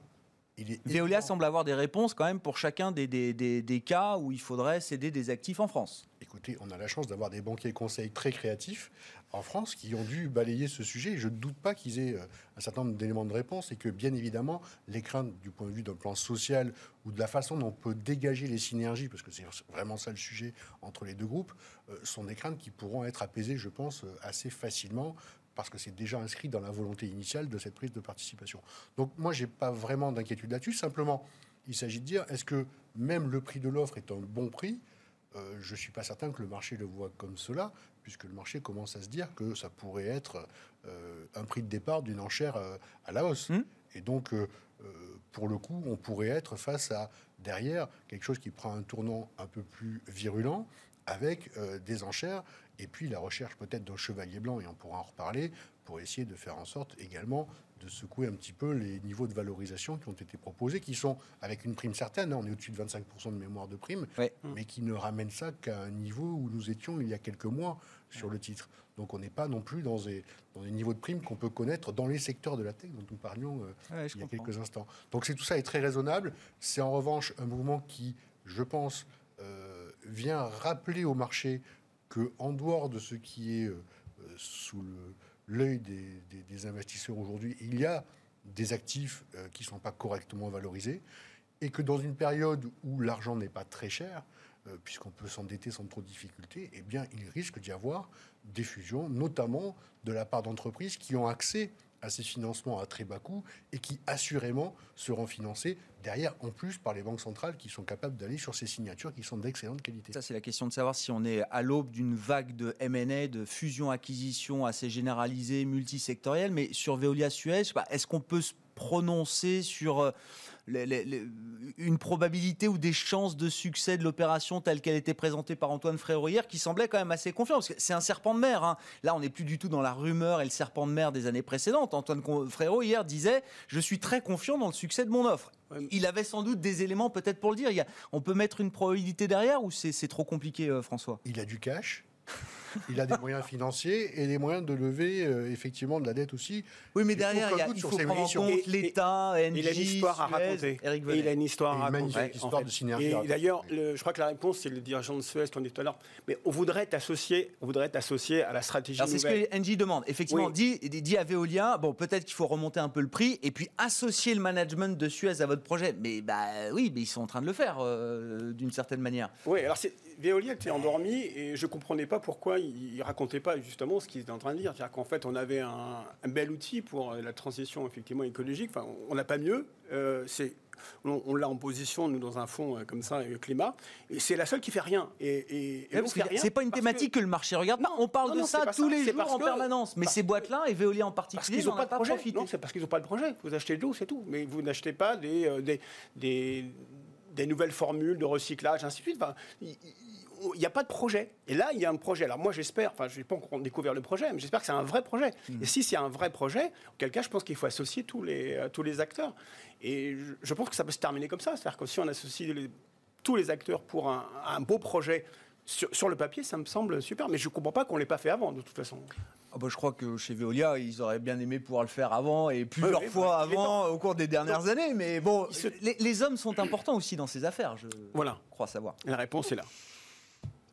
il Veolia semble avoir des réponses quand même pour chacun des, des, des, cas où il faudrait céder des actifs en France. Écoutez, on a la chance d'avoir des banquiers conseils très créatifs en France qui ont dû balayer ce sujet. Je ne doute pas qu'ils aient euh, un certain nombre d'éléments de réponse et que, bien évidemment, les craintes du point de vue d'un plan social ou de la façon dont on peut dégager les synergies, parce que c'est vraiment ça le sujet entre les deux groupes, euh, sont des craintes qui pourront être apaisées, je pense, euh, assez facilement parce que c'est déjà inscrit dans la volonté initiale de cette prise de participation. Donc moi, j'ai pas vraiment d'inquiétude là-dessus. Simplement, Il s'agit de dire, est-ce que même le prix de l'offre est un bon prix? Euh, Je ne suis pas certain que le marché le voit comme cela, puisque le marché commence à se dire que ça pourrait être euh, un prix de départ d'une enchère euh, à la hausse. Mmh. Et donc, pour le coup, on pourrait être face à, derrière, quelque chose qui prend un tournant un peu plus virulent, avec des enchères, et puis la recherche peut-être d'un chevalier blanc, et on pourra en reparler, pour essayer de faire en sorte également de secouer un petit peu les niveaux de valorisation qui ont été proposés, qui sont avec une prime certaine, hein, on est au-dessus de 25% de mémoire de prime, mais qui ne ramènent ça qu'à un niveau où nous étions il y a quelques mois sur le titre. Donc on n'est pas non plus dans des, dans des niveaux de prime qu'on peut connaître dans les secteurs de la tech dont nous parlions euh, il y a quelques instants. Donc c'est tout ça est très raisonnable. C'est en revanche un mouvement qui, je pense, euh, vient rappeler au marché que en dehors de ce qui est euh, sous l'œil des, investisseurs aujourd'hui, il y a des actifs euh, qui ne sont pas correctement valorisés et que dans une période où l'argent n'est pas très cher, euh, puisqu'on peut s'endetter sans trop de difficultés, eh bien, il risque d'y avoir des fusions, notamment de la part d'entreprises qui ont accès à ces financements à très bas coût et qui assurément seront financés derrière en plus par les banques centrales qui sont capables d'aller sur ces signatures qui sont d'excellente qualité. Ça c'est la question de savoir si on est à l'aube d'une vague de M&A, de fusion-acquisition assez généralisée, multisectorielle, mais sur Veolia Suez, est-ce qu'on peut se prononcer sur une probabilité ou des chances de succès de l'opération telle qu'elle était présentée par Antoine Frérot hier, qui semblait quand même assez confiant, parce que c'est un serpent de mer. Hein. Là, on n'est plus du tout dans la rumeur et le serpent de mer des années précédentes. Antoine Frérot hier disait Je suis très confiant dans le succès de mon offre. Il avait sans doute des éléments peut-être pour le dire. on peut mettre une probabilité derrière ou c'est trop compliqué, euh, François? Il a du cash? Il a des moyens financiers et des moyens de lever euh, effectivement de la dette aussi. Oui, mais derrière, il, y a, il faut prendre en compte l'État, NJ, Il a une histoire à raconter. Eric il a une histoire à raconter. histoire de synergie. Et d'ailleurs, je crois que la réponse, c'est le dirigeant de Suez qu'on dit tout à l'heure. Mais on voudrait t'associer, on voudrait t'associer à la stratégie C'est ce que NJ demande. Effectivement, dit, dit à Veolia, bon, peut-être qu'il faut remonter un peu le prix et puis associer le management de Suez à votre projet. Mais bah oui, mais ils sont en train de le faire euh, d'une certaine manière. Oui, alors Veolia était endormi et je comprenais pas pourquoi il, ne racontait pas justement ce qu'il était en train de dire. C'est-à-dire qu'en fait, on avait un, bel outil pour la transition effectivement écologique. Enfin, on n'a pas mieux. Euh, c'est on, l'a en position, nous, dans un fonds euh, comme ça, euh, climat, et c'est la seule qui fait rien. Et, et, c'est pas une thématique que... le marché regarde. Non, on parle de ça tous les jours en permanence. Mais ces boîtes-là, et Veolia en particulier, ils n'ont pas de projet. Non, c'est parce qu'ils n'ont pas de projet. Vous achetez de l'eau, c'est tout. Mais vous n'achetez pas des, des, des, nouvelles formules de recyclage, ainsi de suite. Enfin, il n'y a pas de projet. Et là, il y a un projet. Alors moi, j'espère, enfin, je n'ai pas encore découvert le projet, mais j'espère que c'est un vrai projet. Hmm. Et si c'est un vrai projet, auquel cas, je pense qu'il faut associer tous les, euh, tous les acteurs. Et je, pense que ça peut se terminer comme ça. C'est-à-dire que si on associe tous les acteurs pour un, beau projet sur, le papier, ça me semble super. Mais je ne comprends pas qu'on ne l'ait pas fait avant, de toute façon. Ah bah, je crois que chez Veolia, ils auraient bien aimé pouvoir le faire avant et plusieurs fois avant au cours des dernières années. Mais bon, les, les, hommes sont importants aussi dans ces affaires, je voilà. crois savoir. La réponse est là.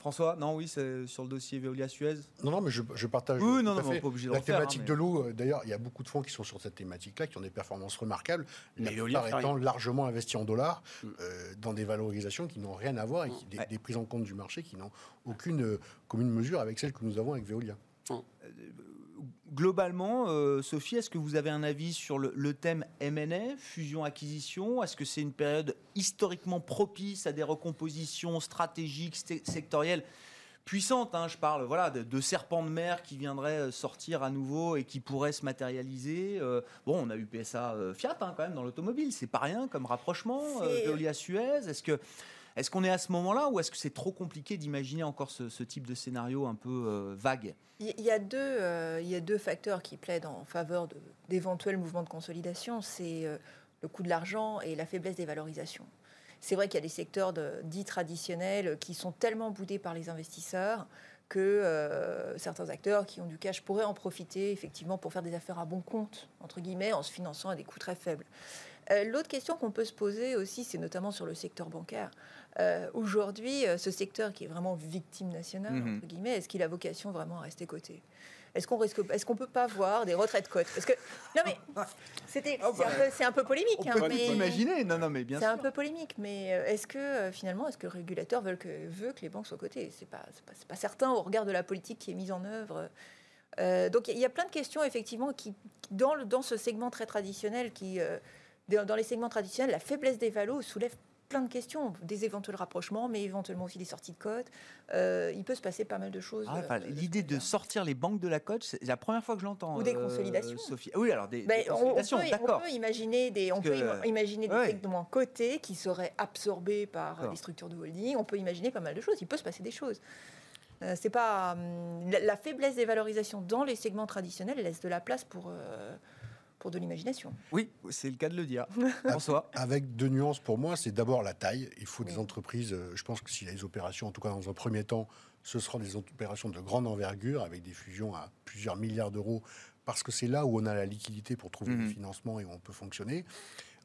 François, non, oui, c'est sur le dossier Veolia-Suez Non, non, mais je, partage. Oui, non, non, pas obligé de La thématique hein, de l'eau, euh, d'ailleurs, il y a beaucoup de fonds qui sont sur cette thématique-là, qui ont des performances remarquables, mais la plupart étant largement investis en dollars, mm. euh, dans des valorisations qui n'ont rien à voir, et des, prises en compte du marché qui n'ont aucune euh, commune mesure avec celle que nous avons avec Veolia. Mm globalement, euh, Sophie, est-ce que vous avez un avis sur le, thème M&A, fusion-acquisition Est-ce que c'est une période historiquement propice à des recompositions stratégiques, sectorielles puissantes hein, Je parle voilà, de, serpents de mer qui viendraient euh, sortir à nouveau et qui pourraient se matérialiser. Euh, bon, on a eu PSA Fiat hein, quand même dans l'automobile, c'est pas rien comme rapprochement. Veolia Suez, est-ce que est-ce qu'on est à ce moment-là ou est-ce que c'est trop compliqué d'imaginer encore ce, type de scénario un peu euh, vague? Il y, a deux, euh, il y a deux facteurs qui plaident en faveur d'éventuels mouvements de consolidation. C'est euh, le coût de l'argent et la faiblesse des valorisations. C'est vrai qu'il y a des secteurs dits traditionnels qui sont tellement boudés par les investisseurs que certains acteurs qui ont du cash pourraient en profiter effectivement pour faire des affaires à bon compte, entre guillemets, en se finançant à des coûts très faibles. L'autre question qu'on peut se poser aussi, c'est notamment sur le secteur bancaire. Euh, aujourd'hui, euh, ce secteur qui est vraiment victime nationale, mhm. entre guillemets, est-ce qu'il a vocation vraiment à rester coté? Est-ce qu'on risque, est-ce qu'on peut pas voir des retraites cotes? Parce que non mais c'était, oh, bah, c'est, un peu, polémique. On hein, peut imaginer, non non mais bien C'est un peu polémique, mais euh, est-ce que finalement, est-ce que le régulateur veut que, veut que les banques soient cotées? C'est pas, c'est pas, pas, certain au regard de la politique qui est mise en œuvre. donc il y a plein de questions effectivement qui dans, le, dans ce segment très traditionnel qui dans les segments traditionnels, la faiblesse des valos soulève plein de questions, des éventuels rapprochements, mais éventuellement aussi des sorties de cote. Euh, il peut se passer pas mal de choses. Ah, euh, L'idée de sortir les banques de la cote, c'est la première fois que je l'entends. Ou des euh, consolidations. Sophie. Oui, alors des, ben, consolidations, d'accord. On peut imaginer des, on peut imaginer des segments cotés qui seraient absorbés par les structures de holding. On peut imaginer pas mal de choses. Il peut se passer des choses. c'est pas hum, la, faiblesse des valorisations dans les segments traditionnels laisse de la place pour pour de l'imagination. Oui, c'est le cas de le dire. François Avec deux nuances pour moi, c'est d'abord la taille. Il faut des entreprises, euh, je pense que s'il y a des opérations, en tout cas dans un premier temps, ce seront des opérations de grande envergure avec des fusions à plusieurs milliards d'euros parce que c'est là où on a la liquidité pour trouver mmh. le financement et où on peut fonctionner.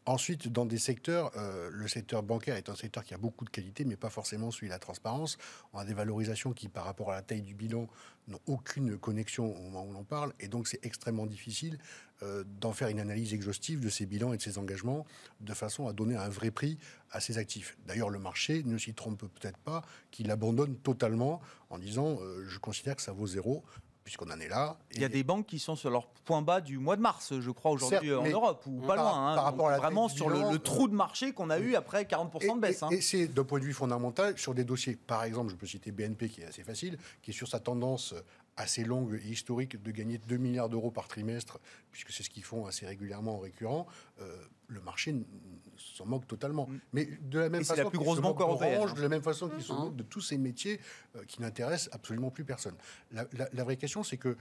Ensuite, dans des secteurs, euh, le secteur bancaire est un secteur qui a beaucoup de qualité, mais pas forcément celui de la transparence. On a des valorisations qui, par rapport à la taille du bilan, n'ont aucune connexion au moment où on en parle, et donc c'est extrêmement difficile euh, d'en faire une analyse exhaustive de ces bilans et de ces engagements, de façon à donner un vrai prix à ces actifs. D'ailleurs, le marché ne s'y trompe peut-être pas, qu'il abandonne totalement en disant euh, je considère que ça vaut zéro puisqu'on en est là. Il y a des banques qui sont sur leur point bas du mois de mars, je crois, aujourd'hui en Europe, ou pas loin. Hein. par rapport à vraiment sur le, trou de marché qu'on a eu après 40% de baisse. Hein. Et, c'est d'un point de vue fondamental sur des dossiers, par exemple, je peux citer BNP qui est assez facile, qui est sur sa tendance assez longue et historique de gagner 2 milliards d'euros par trimestre, puisque c'est ce qu'ils font assez régulièrement en récurrent, euh, le marché s'en moque totalement. Mm. Mais de la même façon, la plus grosse banque européenne. De la même façon qu'ils se mm. moquent de tous ces métiers euh, qui n'intéressent absolument plus personne. La, vraie question, c'est que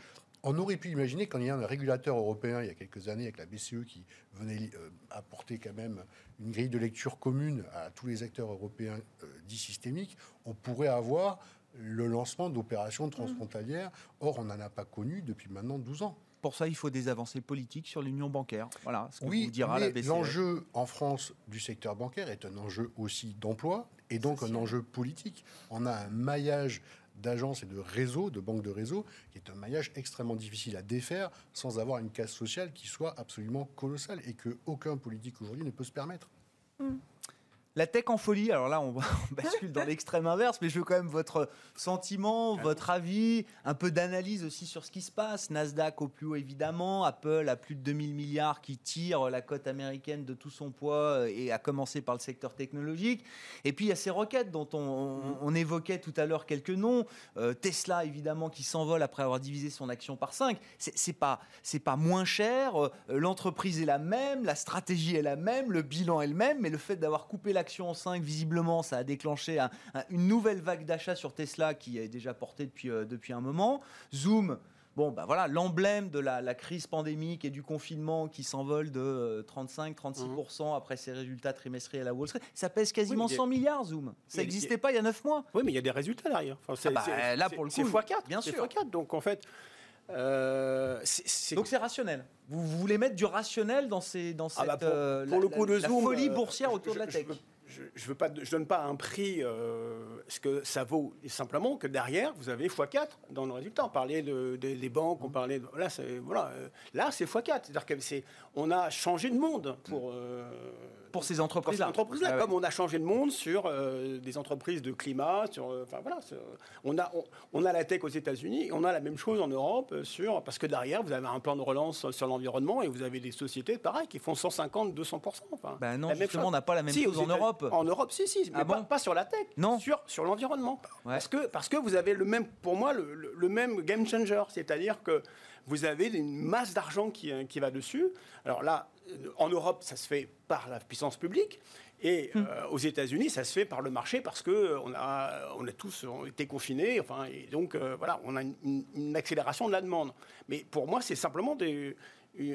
on aurait pu imaginer, quand il y a un régulateur européen il y a quelques années avec la BCE qui venait euh, apporter quand même une grille de lecture commune à tous les acteurs européens dits systémiques, on pourrait avoir le lancement d'opérations transfrontalières. Or, on n'en a pas connu depuis maintenant 12 ans. Pour ça, il faut des avancées politiques sur l'union bancaire. Voilà ce que oui, vous dira mais e. L'enjeu en France du secteur bancaire est un enjeu aussi d'emploi et donc un enjeu politique. On a un maillage d'agences et de réseaux, de banques de réseaux, qui est un maillage extrêmement difficile à défaire sans avoir une casse sociale qui soit absolument colossale et que aucun politique aujourd'hui ne peut se permettre. Hmm. La tech en folie, alors là, on, bascule dans l'extrême inverse, mais je veux quand même votre sentiment, votre avis, un peu d'analyse aussi sur ce qui se passe. Nasdaq au plus haut, évidemment. Apple à plus de 2000 milliards qui tire la cote américaine de tout son poids, euh, et à commencer par le secteur technologique. Et puis, il y a ces roquettes dont on, évoquait tout à l'heure quelques noms. Euh, Tesla, évidemment, qui s'envole après avoir divisé son action par 5. C'est pas, pas moins cher. Euh, l'entreprise est la même, la stratégie est la même, le bilan est le même, mais le fait d'avoir coupé la en 5, visiblement, ça a déclenché une nouvelle vague d'achat sur Tesla qui est déjà portée depuis, euh, depuis un moment. Zoom, bon, bah voilà, l'emblème de la, crise pandémique et du confinement qui s'envole de 35-36% euh, après ses résultats trimestriels à Wall Street. Ça pèse quasiment 100 milliards, Zoom. Ça n'existait pas il y a 9 mois. Oui, mais il y a des résultats derrière. Enfin, ah bah, là, pour le coup, c'est x4. Bien sûr. x4. Donc, en fait, euh, Donc c'est rationnel. Vous, voulez mettre du rationnel dans, ces, dans ah bah, cette pour, le coup de Zoom, folie boursière autour de la tech je je, donne pas un prix, euh, ce que ça vaut, simplement que derrière, vous avez x4 dans le résultat. On parlait de, des banques, on parlait de, là, c'est, voilà, euh, là, c'est x4. C'est-à-dire qu'on a changé de monde pour, euh, pour ces entreprises-là. Entreprises ah comme on a changé de monde sur euh, des entreprises de climat, sur, enfin voilà, on a, on, a la tech aux États-Unis, on a la même chose en Europe sur, parce que derrière vous avez un plan de relance sur l'environnement et vous avez des sociétés pareil qui font 150, 200% enfin, ben non, justement, on n'a pas la même chose en Europe. En Europe, si, si, mais ah pas, sur la tech, non. sur sur l'environnement, parce que parce que vous avez le même, pour moi, le, le même game changer, c'est-à-dire que vous avez une masse d'argent qui, qui va dessus. Alors là, en Europe, ça se fait par la puissance publique. Et hmm. euh, aux États-Unis, ça se fait par le marché parce que on a, on a tous été confinés. Enfin, et donc euh, voilà, on a une, une, accélération de la demande. Mais pour moi, c'est simplement des,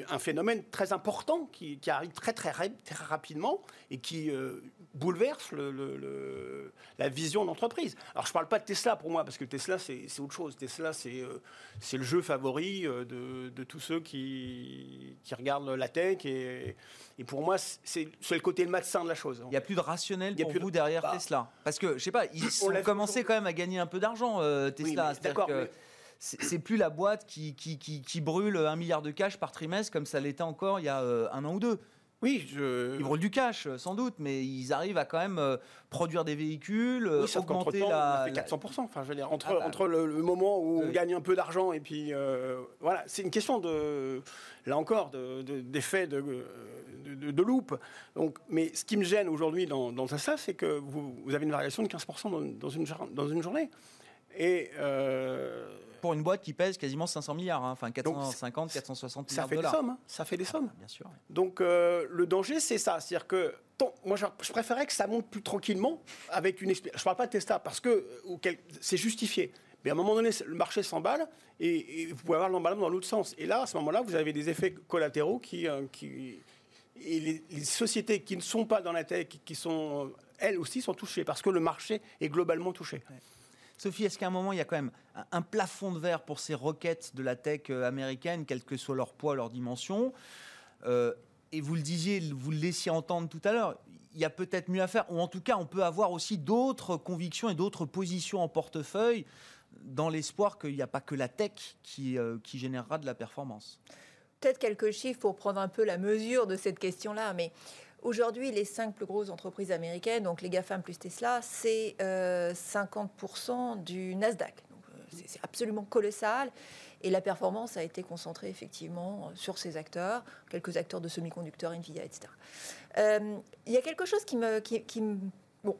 un phénomène très important qui, arrive très, très, très rapidement et qui euh, bouleverse le, la vision d'entreprise. Alors je ne parle pas de Tesla pour moi, parce que Tesla c'est autre chose. Tesla c'est euh, c'est le jeu favori euh, de, de, tous ceux qui, qui, regardent la tech et, et pour moi c'est le côté médecin de la chose. Il n'y a plus de rationnel pour vous derrière bah. Tesla Parce que je sais pas, ils ont commencé quand même à gagner un peu d'argent Tesla. D'accord c'est plus la boîte qui, qui, brûle un milliard de cash par trimestre comme ça l'était encore il y a euh, un an ou deux. Oui, je... ils brûlent du cash, sans doute, mais ils arrivent à quand même euh, produire des véhicules, oui, augmenter la, on fait 400%. Enfin, je veux dire, entre, ah bah. entre le, moment où on gagne un peu d'argent et puis euh, voilà, c'est une question de là encore d'effet de, de, de, loupe. Donc, mais ce qui me gêne aujourd'hui dans, dans ça, c'est que vous, avez une variation de 15% dans, dans, une, dans une journée. Et pour une boîte qui pèse quasiment 500 milliards, hein. enfin 450, 460 milliards de dollars. Sommes, hein. Ça fait des ah, sommes. bien sûr. Donc le danger, c'est ça. C'est-à-dire que moi, je, préférerais que ça monte plus tranquillement avec une. Je ne parle pas de Tesla parce que c'est justifié. Mais à un moment donné, le marché s'emballe et, vous pouvez avoir l'emballement dans l'autre sens. Et là, à ce moment-là, vous avez des effets collatéraux qui. Euh, qui et les, sociétés qui ne sont pas dans la tech, qui sont, euh, elles aussi, sont touchées parce que le marché est globalement touché. Sophie, est-ce qu'à un moment, il y a quand même un plafond de verre pour ces roquettes de la tech euh, américaine, quel que soit leur poids, leur dimension Et vous le disiez, vous le laissiez entendre tout à l'heure, il y a peut-être mieux à faire, ou en tout cas, on peut avoir aussi d'autres convictions et d'autres positions en portefeuille dans l'espoir qu'il n'y a pas que la tech qui, euh, qui générera de la performance. Peut-être quelques chiffres pour prendre un peu la mesure de cette question-là, mais aujourd'hui, les cinq plus grosses entreprises américaines, donc les GAFAM plus Tesla, c'est 50% euh, du Nasdaq. Euh, c'est absolument colossal. Et la performance a été concentrée effectivement sur ces acteurs, quelques acteurs de semi-conducteurs, Nvidia, etc. Il y a quelque chose qui me, Bon,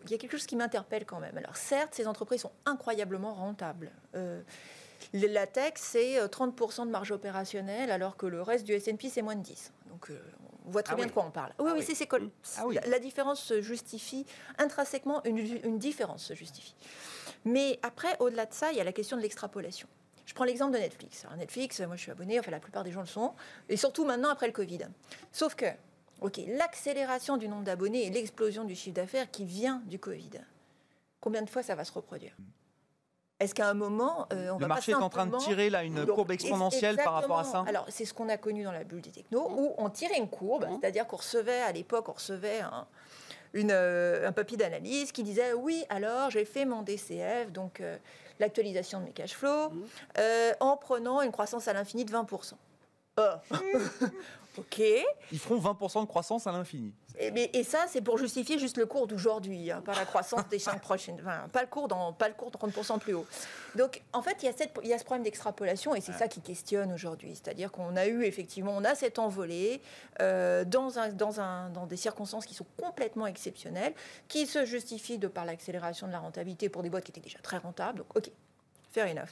m'interpelle quand même. Alors certes, ces entreprises sont incroyablement rentables. Euh, la tech, c'est 30% euh, de marge opérationnelle, alors que le reste du S&P, c'est moins de 10. Donc, euh, voit très ah bien de quoi on parle. Oui, ah oui, c'est ah la, différence se justifie intrinsèquement, une, une, différence se justifie. Mais après, au-delà de ça, il y a la question de l'extrapolation. Je prends l'exemple de Netflix. Alors Netflix, moi je suis abonné, enfin la plupart des gens le sont, et surtout maintenant après le Covid. Sauf que OK, l'accélération du nombre d'abonnés et l'explosion du chiffre d'affaires qui vient du Covid. Combien de fois ça va se reproduire? Est-ce qu'à un moment, euh, on le marché est en train de tirer là une courbe exponentielle par rapport à ça Alors c'est ce qu'on a connu dans la bulle des technos, où on tirait une courbe, mmh. c'est-à-dire qu'on recevait à l'époque, on recevait un, une, euh, un papier d'analyse qui disait oui, alors j'ai fait mon DCF, donc euh, l'actualisation de mes cash flows, mmh. en prenant une croissance à l'infini de 20%. ok. Ils feront 20% de croissance à l'infini. Et, et, ça, c'est pour justifier juste le cours d'aujourd'hui, hein, pas la croissance des 5 prochaines. Enfin, pas le cours dans, pas le cours de 30% plus haut. Donc, en fait, il y a, cette, il y a ce problème d'extrapolation et c'est ça qui questionne aujourd'hui. C'est-à-dire qu'on a eu effectivement, on a cette envolée euh, dans, un, dans, un, dans des circonstances qui sont complètement exceptionnelles, qui se justifient de par l'accélération de la rentabilité pour des boîtes qui étaient déjà très rentables. Donc, ok, fair enough.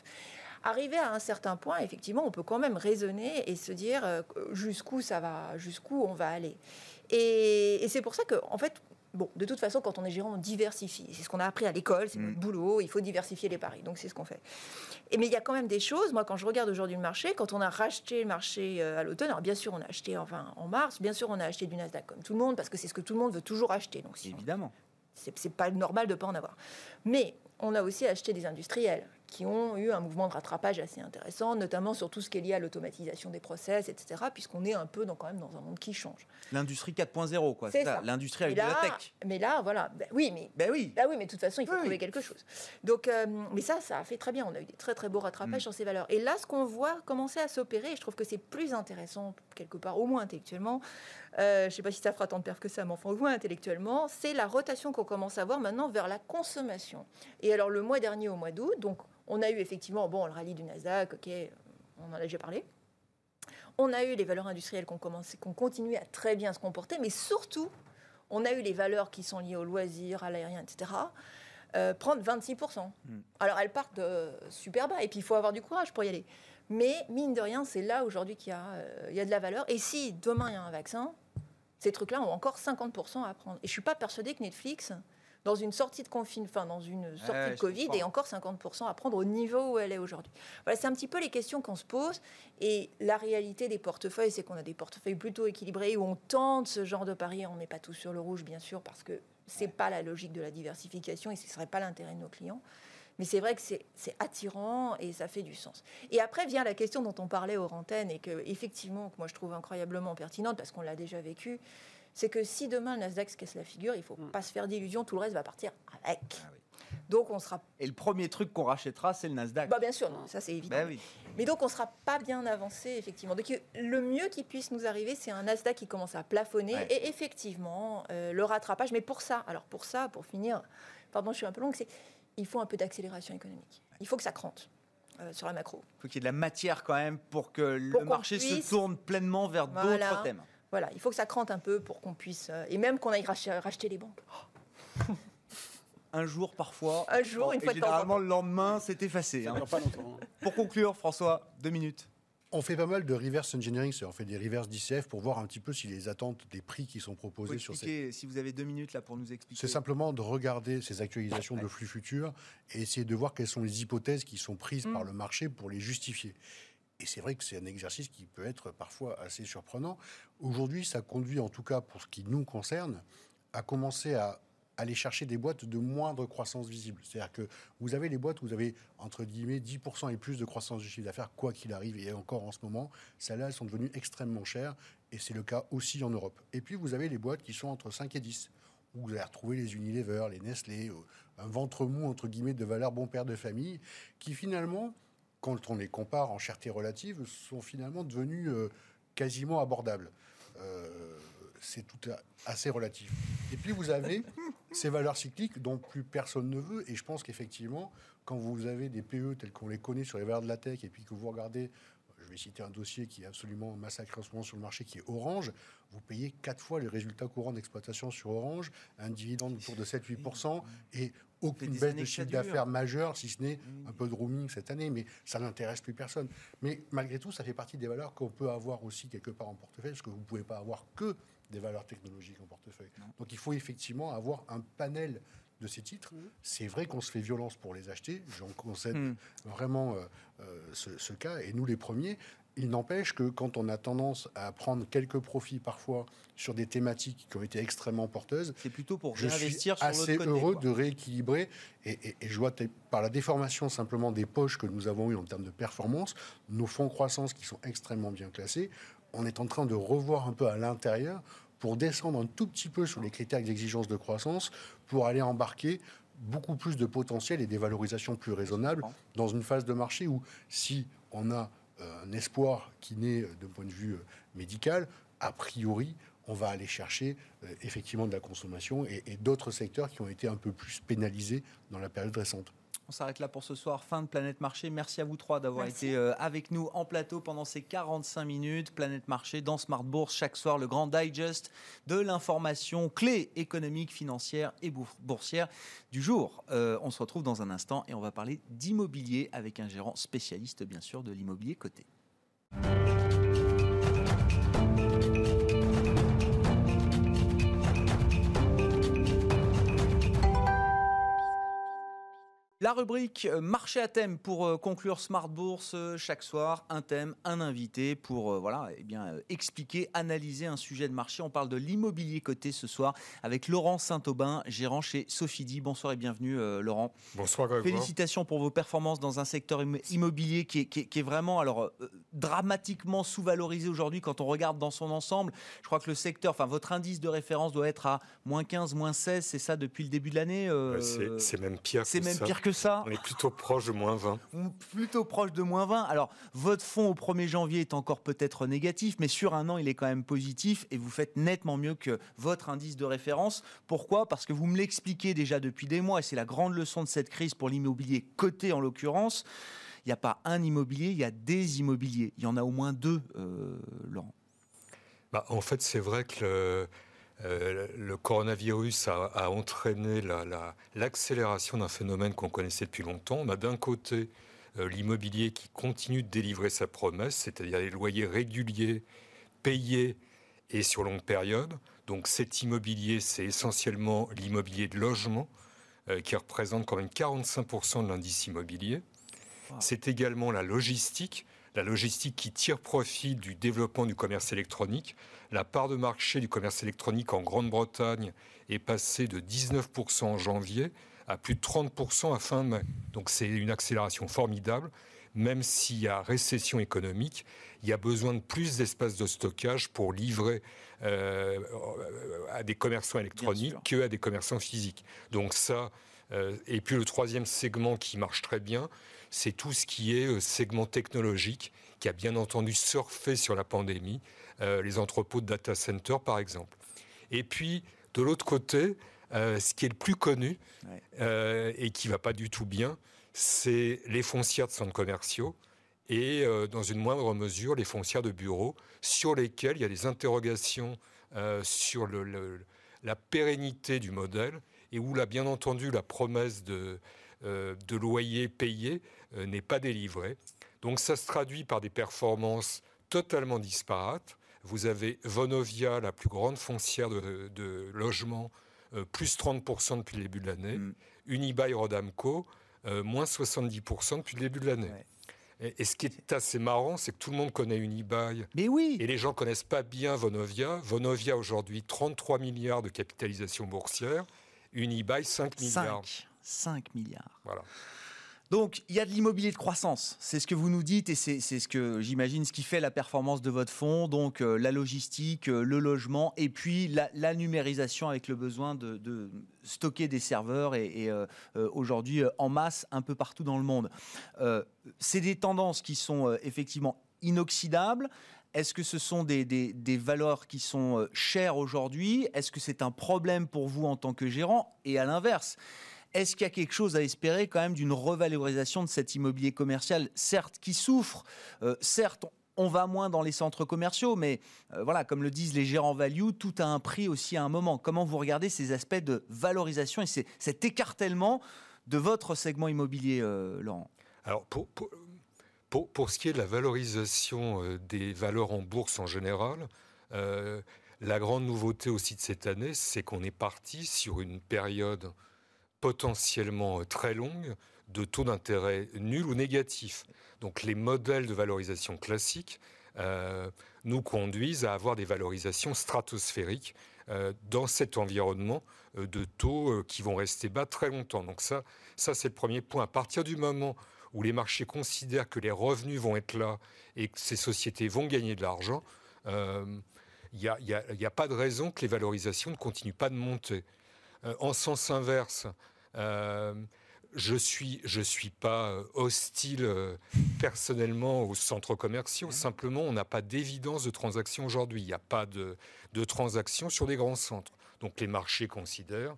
Arrivé à un certain point, effectivement, on peut quand même raisonner et se dire euh, jusqu'où ça va, jusqu'où on va aller. Et, c'est pour ça que, en fait, Bon, de toute façon, quand on est gérant, on diversifie. C'est ce qu'on a appris à l'école, c'est notre mm. boulot, il faut diversifier les paris. Donc, c'est ce qu'on fait. Et, mais il y a quand même des choses. Moi, quand je regarde aujourd'hui le marché, quand on a racheté le marché euh, à l'automne, alors bien sûr, on a acheté enfin, en mars, bien sûr, on a acheté du Nasdaq comme tout le monde, parce que c'est ce que tout le monde veut toujours acheter. Donc, Évidemment. C'est pas normal de ne pas en avoir. Mais on a aussi acheté des industriels qui ont eu un mouvement de rattrapage assez intéressant, notamment sur tout ce qui est lié à l'automatisation des process, etc., puisqu'on est un peu dans, quand même dans un monde qui change. L'industrie 4.0, quoi. C'est ça. L'industrie avec de la tech. Mais là, voilà. Ben oui, mais, ben oui. Ben oui, mais de toute façon, il faut trouver quelque chose. Donc, euh, mais ça, ça a fait très bien. On a eu des très, très beaux rattrapages mm. sur ces valeurs. Et là, ce qu'on voit commencer à s'opérer, et je trouve que c'est plus intéressant, quelque part, au moins intellectuellement, euh, je ne sais pas si ça fera tant de perf que ça, mais enfin, au moins intellectuellement, c'est la rotation qu'on commence à voir maintenant vers la consommation. Et alors, le mois dernier, au mois d'août, donc on a eu effectivement bon, le rallye du Nasdaq, ok, on en a déjà parlé. On a eu les valeurs industrielles qui ont, commencé, qui ont continué à très bien se comporter, mais surtout, on a eu les valeurs qui sont liées au loisir, à l'aérien, etc., euh, prendre 26%. Hmm. Alors elles partent de super bas, et puis il faut avoir du courage pour y aller. Mais mine de rien, c'est là aujourd'hui qu'il y, euh, y, a de la valeur. Et si demain il y a un vaccin, ces trucs-là ont encore 50% à prendre. Et je ne suis pas persuadée que Netflix dans une sortie de enfin dans une sortie de Covid, et encore 50% à prendre au niveau où elle est aujourd'hui. Voilà, c'est un petit peu les questions qu'on se pose. Et la réalité des portefeuilles, c'est qu'on a des portefeuilles plutôt équilibrés où on tente ce genre de pari. On ne met pas tout sur le rouge, bien sûr, parce que ce n'est pas la logique de la diversification et ce ne serait pas l'intérêt de nos clients. Mais c'est vrai que c'est attirant et ça fait du sens. Et après vient la question dont on parlait aux antennes et que effectivement, que moi je trouve incroyablement pertinente parce qu'on l'a déjà vécu c'est que si demain le Nasdaq se casse la figure, il faut mm. pas se faire d'illusions, tout le reste va partir avec. Ah donc on sera. Et le premier truc qu'on rachètera, c'est le Nasdaq. Bah bien sûr, ça c'est évident. Bah Mais donc on sera pas bien avancé effectivement. Donc le mieux qui puisse nous arriver, c'est un Nasdaq qui commence à plafonner et effectivement euh, le rattrapage. Mais pour ça, alors pour ça, pour finir, pardon, je suis un peu longue, c'est il faut un peu d'accélération économique. Il faut que ça crante. Euh, sur la macro. Il faut qu'il y ait de la matière quand même pour que le marché se tourne pleinement vers d'autres thèmes. Voilà, il faut que ça crante un peu pour qu'on puisse. Euh, et même qu'on aille racheter, les banques. un jour parfois. Un jour, une fois de temps. Généralement, le lendemain, c'est effacé. Hein. Hein. Pour conclure, François, deux minutes. On fait pas mal de reverse engineering, on fait des reverse DCF pour voir un petit peu si les attentes des prix qui sont proposés sur ces... Si vous avez deux minutes là pour nous expliquer. C'est simplement de regarder ces actualisations de flux futurs et essayer de voir quelles sont les hypothèses qui sont prises par mm. le marché pour les justifier. Et c'est vrai que c'est un exercice qui peut être parfois assez surprenant. Aujourd'hui, ça conduit, en tout cas pour ce qui nous concerne, à commencer à aller chercher des boîtes de moindre croissance visible. C'est-à-dire que vous avez les boîtes où vous avez, entre guillemets, 10% et plus de croissance du chiffre d'affaires, quoi qu'il arrive, et encore en ce moment, celles-là, elles sont devenues extrêmement chères, et c'est le cas aussi en Europe. Et puis, vous avez les boîtes qui sont entre 5 et 10, où vous allez retrouver les Unilever, les Nestlé, euh, un ventre mou, entre guillemets, de valeur bon père de famille, qui finalement, quand on les compare en cherté relative, sont finalement devenus euh, quasiment abordables. Euh, c'est tout assez relatif. Et puis vous avez ces valeurs cycliques dont plus personne ne veut. Et je pense qu'effectivement, quand vous avez des PE tels qu'on les connaît sur les valeurs de la tech, et puis que vous regardez, je vais citer un dossier qui est absolument massacré en ce moment sur le marché, qui est Orange, vous payez quatre fois les résultats courants d'exploitation sur Orange, un dividende autour de 7-8%, et aucune baisse de chiffre d'affaires majeure, si ce n'est un peu de roaming cette année, mais ça n'intéresse plus personne. Mais malgré tout, ça fait partie des valeurs qu'on peut avoir aussi quelque part en portefeuille, parce que vous ne pouvez pas avoir que des valeurs technologiques en portefeuille. Donc il faut effectivement avoir un panel de ces titres. Mmh. C'est vrai qu'on se fait violence pour les acheter, j'en concède mmh. vraiment euh, euh, ce, cas, et nous les premiers. Il n'empêche que quand on a tendance à prendre quelques profits parfois sur des thématiques qui ont été extrêmement porteuses, c'est plutôt pour réinvestir je suis assez heureux de rééquilibrer. Et, et, je vois par la déformation simplement des poches que nous avons eues en termes de performance, nos fonds croissance qui sont extrêmement bien classés, on est en train de revoir un peu à l'intérieur pour descendre un tout petit peu sur les critères d'exigence de croissance, pour aller embarquer beaucoup plus de potentiel et des valorisations plus raisonnables dans une phase de marché où si on a euh, un espoir qui naît euh, d'un point de vue euh, médical, a priori, on va aller chercher effectivement de la consommation et d'autres secteurs qui ont été un peu plus pénalisés dans la période récente. On s'arrête là pour ce soir. Fin de Planète Marché. Merci à vous trois d'avoir été euh, avec nous en plateau pendant ces 45 minutes. Planète Marché dans Smart Bourse chaque soir, le grand digest de l'information clé économique, financière et boursière du jour. Euh, on se retrouve dans un instant et on va parler d'immobilier avec un gérant spécialiste, bien sûr, de l'immobilier coté. La rubrique euh, marché à thème pour euh, conclure Smart Bourse euh, chaque soir, un thème, un invité pour voilà, eh bien expliquer, analyser un sujet de marché. On parle de l'immobilier coté ce soir avec Laurent Saint-Aubin, gérant chez Sophidi. Bonsoir et bienvenue Laurent. Bonsoir Grégoire. Félicitations pour vos performances dans un secteur immobilier qui est, vraiment alors dramatiquement sous-valorisé aujourd'hui quand on regarde dans son ensemble. Je crois que le secteur, enfin votre indice de référence doit être à moins 15, moins 16, c'est ça depuis le début de l'année C'est même pire. C'est même pire que ça. On est plutôt proche de moins 20. Plutôt proche de moins 20. Alors, votre fonds au 1er janvier est encore peut-être négatif, mais sur un an, il est quand même positif et vous faites nettement mieux que votre indice de référence. Pourquoi? Parce que vous me l'expliquez déjà depuis des mois, et c'est la grande leçon de cette crise pour l'immobilier coté en l'occurrence. Il n'y a pas un immobilier, il y a des immobiliers. Il y en a au moins deux, euh, Laurent. Bah, en fait, c'est vrai que le, euh, le coronavirus a, entraîné l'accélération d'un phénomène qu'on connaissait depuis longtemps. On a d'un côté euh, l'immobilier qui continue de délivrer sa promesse, c'est-à-dire les loyers réguliers, payés et sur longue période. Donc cet immobilier, c'est essentiellement l'immobilier de logement, euh, qui représente quand même 45% de l'indice immobilier. C'est également la logistique, la logistique qui tire profit du développement du commerce électronique. La part de marché du commerce électronique en Grande-Bretagne est passée de 19% en janvier à plus de 30% à fin mai. Donc c'est une accélération formidable. Même s'il y a récession économique, il y a besoin de plus d'espace de stockage pour livrer euh, à des commerçants électroniques qu'à des commerçants physiques. Donc ça, euh, et puis le troisième segment qui marche très bien, c'est tout ce qui est euh, segment technologique, qui a bien entendu surfé sur la pandémie, euh, les entrepôts de data center par exemple. Et puis, de l'autre côté, euh, ce qui est le plus connu et qui va pas du tout bien, c'est les foncières de centres commerciaux et dans une moindre mesure les foncières de bureaux sur lesquelles il y a des interrogations sur le, la pérennité du modèle et où là, bien entendu, la promesse de, de loyer payé n'est pas délivrée. Donc ça se traduit par des performances totalement disparates. Vous avez Vonovia, la plus grande foncière de, de logement, plus 30% depuis le début de l'année. Mm. Unibail Rodamco, euh, moins 70% depuis le début de l'année. Et, ce qui est assez marrant, c'est que tout le monde connaît Unibail. Mais oui. Et les gens connaissent pas bien Vonovia. Vonovia aujourd'hui 33 milliards de capitalisation boursière. Unibail 5 milliards. 5, 5 milliards. Voilà. Donc, il y a de l'immobilier de croissance. C'est ce que vous nous dites et c'est ce que j'imagine ce qui fait la performance de votre fonds. Donc, euh, la logistique, euh, le logement et puis la, numérisation avec le besoin de, stocker des serveurs et, euh, aujourd'hui en masse un peu partout dans le monde. c'est des tendances qui sont effectivement inoxydables. Est-ce que ce sont des, des valeurs qui sont chères aujourd'hui? Est-ce que c'est un problème pour vous en tant que gérant? Et à l'inverse, est-ce qu'il y a quelque chose à espérer quand même d'une revalorisation de cet immobilier commercial, certes qui souffre, euh, certes on va moins dans les centres commerciaux, mais euh, voilà, comme le disent les gérants value, tout a un prix aussi à un moment. Comment vous regardez ces aspects de valorisation et cet écartèlement de votre segment immobilier, euh, Laurent? Alors, pour, pour, pour, ce qui est de la valorisation des valeurs en bourse en général, la grande nouveauté aussi de cette année, c'est qu'on est parti sur une période potentiellement euh, très longue de taux d'intérêt nul ou négatif. Donc les modèles de valorisation classiques euh, nous conduisent à avoir des valorisations stratosphériques euh, dans cet environnement de taux qui vont rester bas très longtemps. Donc ça, ça c'est le premier point. À partir du moment où les marchés considèrent que les revenus vont être là et que ces sociétés vont gagner de l'argent, il n'y a, a, pas de raison que les valorisations ne continuent pas de monter. Euh, en sens inverse, euh, je suis je suis pas euh, hostile personnellement aux centres commerciaux. Simplement, on n'a pas d'évidence de transaction aujourd'hui. Il n'y a pas de, de transaction sur des grands centres. Donc les marchés considèrent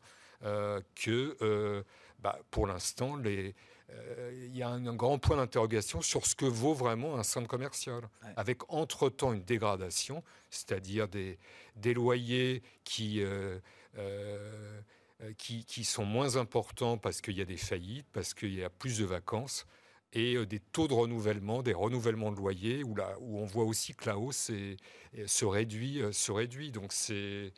que bah, pour l'instant, il y a un, grand point d'interrogation sur ce que vaut vraiment un centre commercial, avec entre-temps une dégradation, c'est-à-dire des, des, loyers qui qui, qui, sont moins importants parce qu'il y a des faillites, parce qu'il y a plus de vacances, et euh, des taux de renouvellement, des renouvellements de loyers, où, là, où on voit aussi que la hausse se, réduit, se réduit. Donc c'est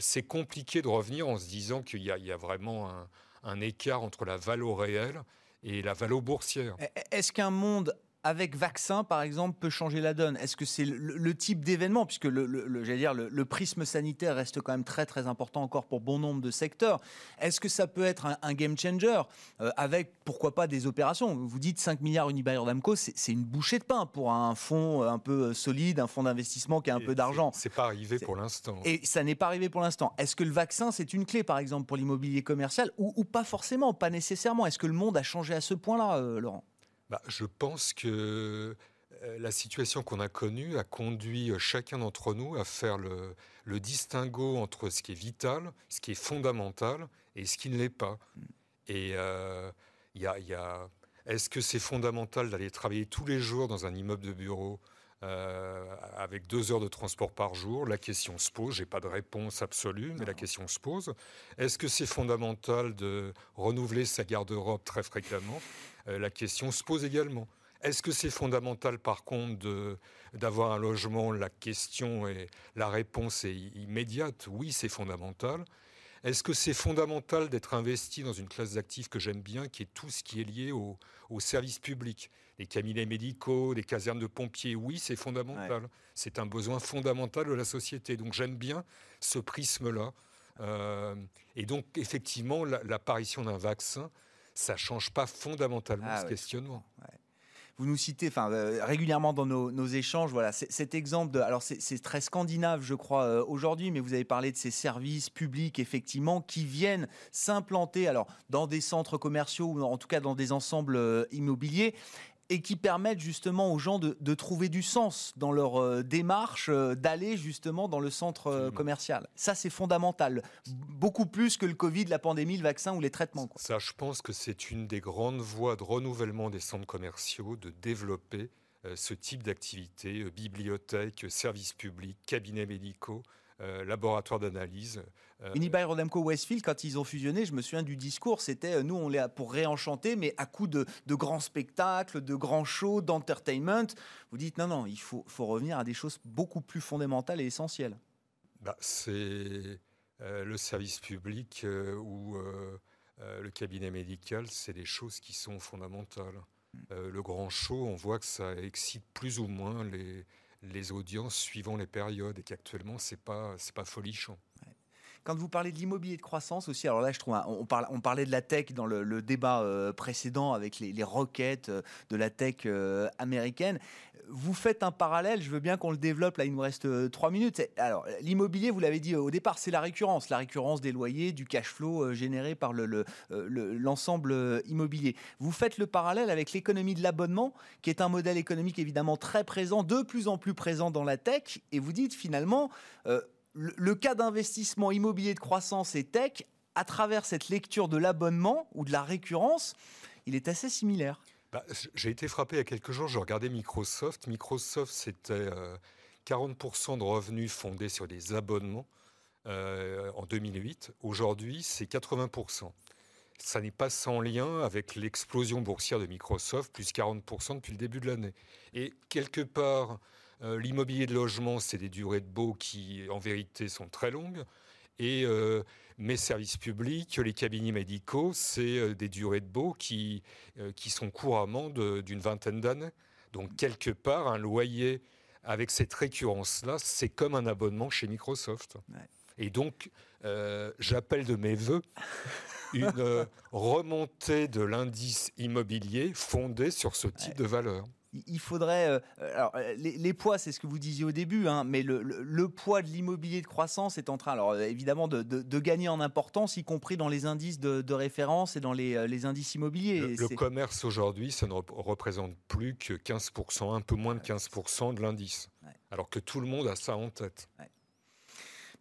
c'est compliqué de revenir en se disant qu'il y, y, a vraiment un, un écart entre la valeur réelle et la valeur boursière. Est-ce qu'un monde avec vaccin, par exemple, peut changer la donne? Est-ce que c'est le, type d'événement, puisque le, dire, le, prisme sanitaire reste quand même très très important encore pour bon nombre de secteurs. Est-ce que ça peut être un, game changer? Euh, avec, pourquoi pas, des opérations? Vous dites 5 milliards Unibail Rodamco, c'est une bouchée de pain pour un fonds un peu solide, un fonds d'investissement qui a un peu d'argent. C'est pas arrivé pour l'instant. Et ça n'est pas arrivé pour l'instant. Est-ce que le vaccin, c'est une clé, par exemple, pour l'immobilier commercial? Ou, pas forcément, pas nécessairement? Est-ce que le monde a changé à ce point-là, euh, Laurent? Bah, je pense que euh, la situation qu'on a connue a conduit euh, chacun d'entre nous à faire le, distinguo entre ce qui est vital, ce qui est fondamental et ce qui ne l'est pas. Mm. Et euh, il y a, est-ce que c'est fondamental d'aller travailler tous les jours dans un immeuble de bureau avec deux heures de transport par jour? La question se pose. J'ai pas de réponse absolue, mais la question se pose. Est-ce que c'est fondamental de renouveler sa garde-robe très fréquemment? euh, la question se pose également. Est-ce que c'est fondamental, par contre, d'avoir un logement? La question et la réponse est immédiate. Oui, c'est fondamental. Est-ce que c'est fondamental d'être investi dans une classe d'actifs que j'aime bien, qui est tout ce qui est lié au, service public? Les cabinets médicaux, les casernes de pompiers, oui, c'est fondamental. C'est un besoin fondamental de la société. Donc j'aime bien ce prisme-là. Euh, et donc, effectivement, l'apparition d'un vaccin ça change pas fondamentalement ah ce questionnement. vous nous citez enfin, euh, régulièrement dans nos, échanges voilà, cet exemple de. Alors, c'est très scandinave, je crois, euh, aujourd'hui, mais vous avez parlé de ces services publics, effectivement, qui viennent s'implanter alors, dans des centres commerciaux ou en tout cas dans des ensembles euh, immobiliers et qui permettent justement aux gens de, trouver du sens dans leur euh, démarche, euh, d'aller justement dans le centre euh, commercial. Ça, c'est fondamental. Beaucoup plus que le Covid, la pandémie, le vaccin ou les traitements. Ça, je pense que c'est une des grandes voies de renouvellement des centres commerciaux, de développer ce type d'activité, bibliothèque, services publics, cabinets médicaux, laboratoires d'analyse. Unibail Rodamco Westfield, quand ils ont fusionné, je me souviens du discours, c'était nous on est pour réenchanter, mais à coup de, grands spectacles, de grands shows, d'entertainment. Vous dites non, non, il faut, faut revenir à des choses beaucoup plus fondamentales et essentielles. Bah, c'est le service public ou euh, le cabinet médical, c'est des choses qui sont fondamentales. Mm. Euh, le grand show, on voit que ça excite plus ou moins les, les audiences suivant les périodes et qu'actuellement, ce n'est pas, pas folichon. Quand vous parlez de l'immobilier de croissance aussi, alors là, je trouve, on, parlait de la tech dans le, débat euh, précédent avec les, requêtes euh, de la tech euh, américaine. Vous faites un parallèle, je veux bien qu'on le développe, là, il nous reste trois minutes. Alors, l'immobilier, vous l'avez dit au départ, c'est la récurrence, la récurrence des loyers, du cash flow généré par l'ensemble le, immobilier. Vous faites le parallèle avec l'économie de l'abonnement, qui est un modèle économique évidemment très présent, de plus en plus présent dans la tech, et vous dites finalement, le, cas d'investissement immobilier de croissance et tech, à travers cette lecture de l'abonnement ou de la récurrence, il est assez similaire. Bah, j'ai été frappé il y a quelques jours, je regardais Microsoft. Microsoft, c'était 40% euh, de revenus fondés sur des abonnements euh, en 2008. Aujourd'hui, c'est 80%. Ça n'est pas sans lien avec l'explosion boursière de Microsoft, plus 40% depuis le début de l'année. Et quelque part, euh, l'immobilier de logement, c'est des durées de baux qui, en vérité, sont très longues. Et euh, mes services publics, les cabinets médicaux, c'est euh, des durées de baux qui, qui sont couramment d'une vingtaine d'années. Donc, quelque part, un loyer avec cette récurrence-là, c'est comme un abonnement chez Microsoft. Et donc, j'appelle de mes voeux une remontée de l'indice immobilier fondé sur ce type de valeur il faudrait. Euh, alors, euh, les, poids, c'est ce que vous disiez au début, hein, mais le, poids de l'immobilier de croissance est en train, alors évidemment, de, gagner en importance, y compris dans les indices de, référence et dans les, euh, indices immobiliers. Le, commerce aujourd'hui, ça ne représente plus que 15%, un peu moins de 15% de l'indice, alors que tout le monde a ça en tête.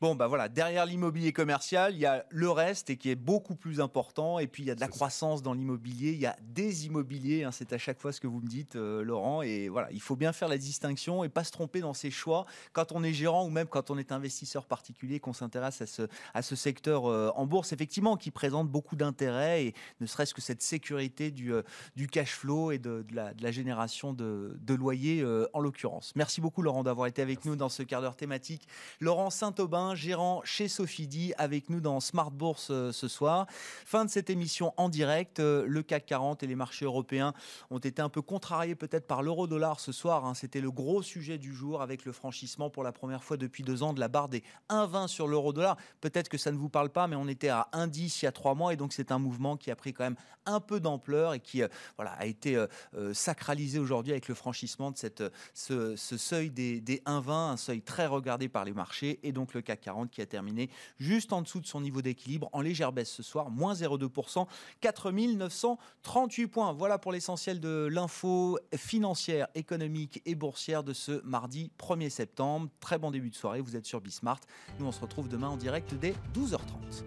Bon, bah voilà, derrière l'immobilier commercial, il y a le reste et qui est beaucoup plus important. Et puis, il y a de la croissance dans l'immobilier, il y a des immobiliers. Hein, c'est à chaque fois ce que vous me dites, euh, Laurent. Et voilà, il faut bien faire la distinction et pas se tromper dans ses choix quand on est gérant ou même quand on est investisseur particulier, qu'on s'intéresse à ce, à ce secteur euh, en bourse, effectivement, qui présente beaucoup d'intérêt et ne serait-ce que cette sécurité du, euh, du cash flow et de, la, de la, génération de, de loyers en l'occurrence. Merci beaucoup, Laurent, d'avoir été avec nous dans ce quart d'heure thématique. Laurent Saint-Aubin, gérant chez Sophie avec nous dans Smart Bourse euh, ce soir. Fin de cette émission en direct. Euh, le CAC 40 et les marchés européens ont été un peu contrariés peut-être par l'euro-dollar ce soir. Hein. C'était le gros sujet du jour avec le franchissement pour la première fois depuis deux ans de la barre des 1,20 sur l'euro-dollar. Peut-être que ça ne vous parle pas, mais on était à 1,10 il y a trois mois et donc c'est un mouvement qui a pris quand même un peu d'ampleur et qui euh, voilà, a été sacralisé aujourd'hui avec le franchissement de cette, ce, seuil des, des 1,20, un seuil très regardé par les marchés et donc le CAC 40 qui a terminé juste en dessous de son niveau d'équilibre, en légère baisse ce soir, moins 0,2%, 4938 points. Voilà pour l'essentiel de l'info financière, économique et boursière de ce mardi 1er septembre. Très bon début de soirée, vous êtes sur Bismart. Nous on se retrouve demain en direct dès 12h30.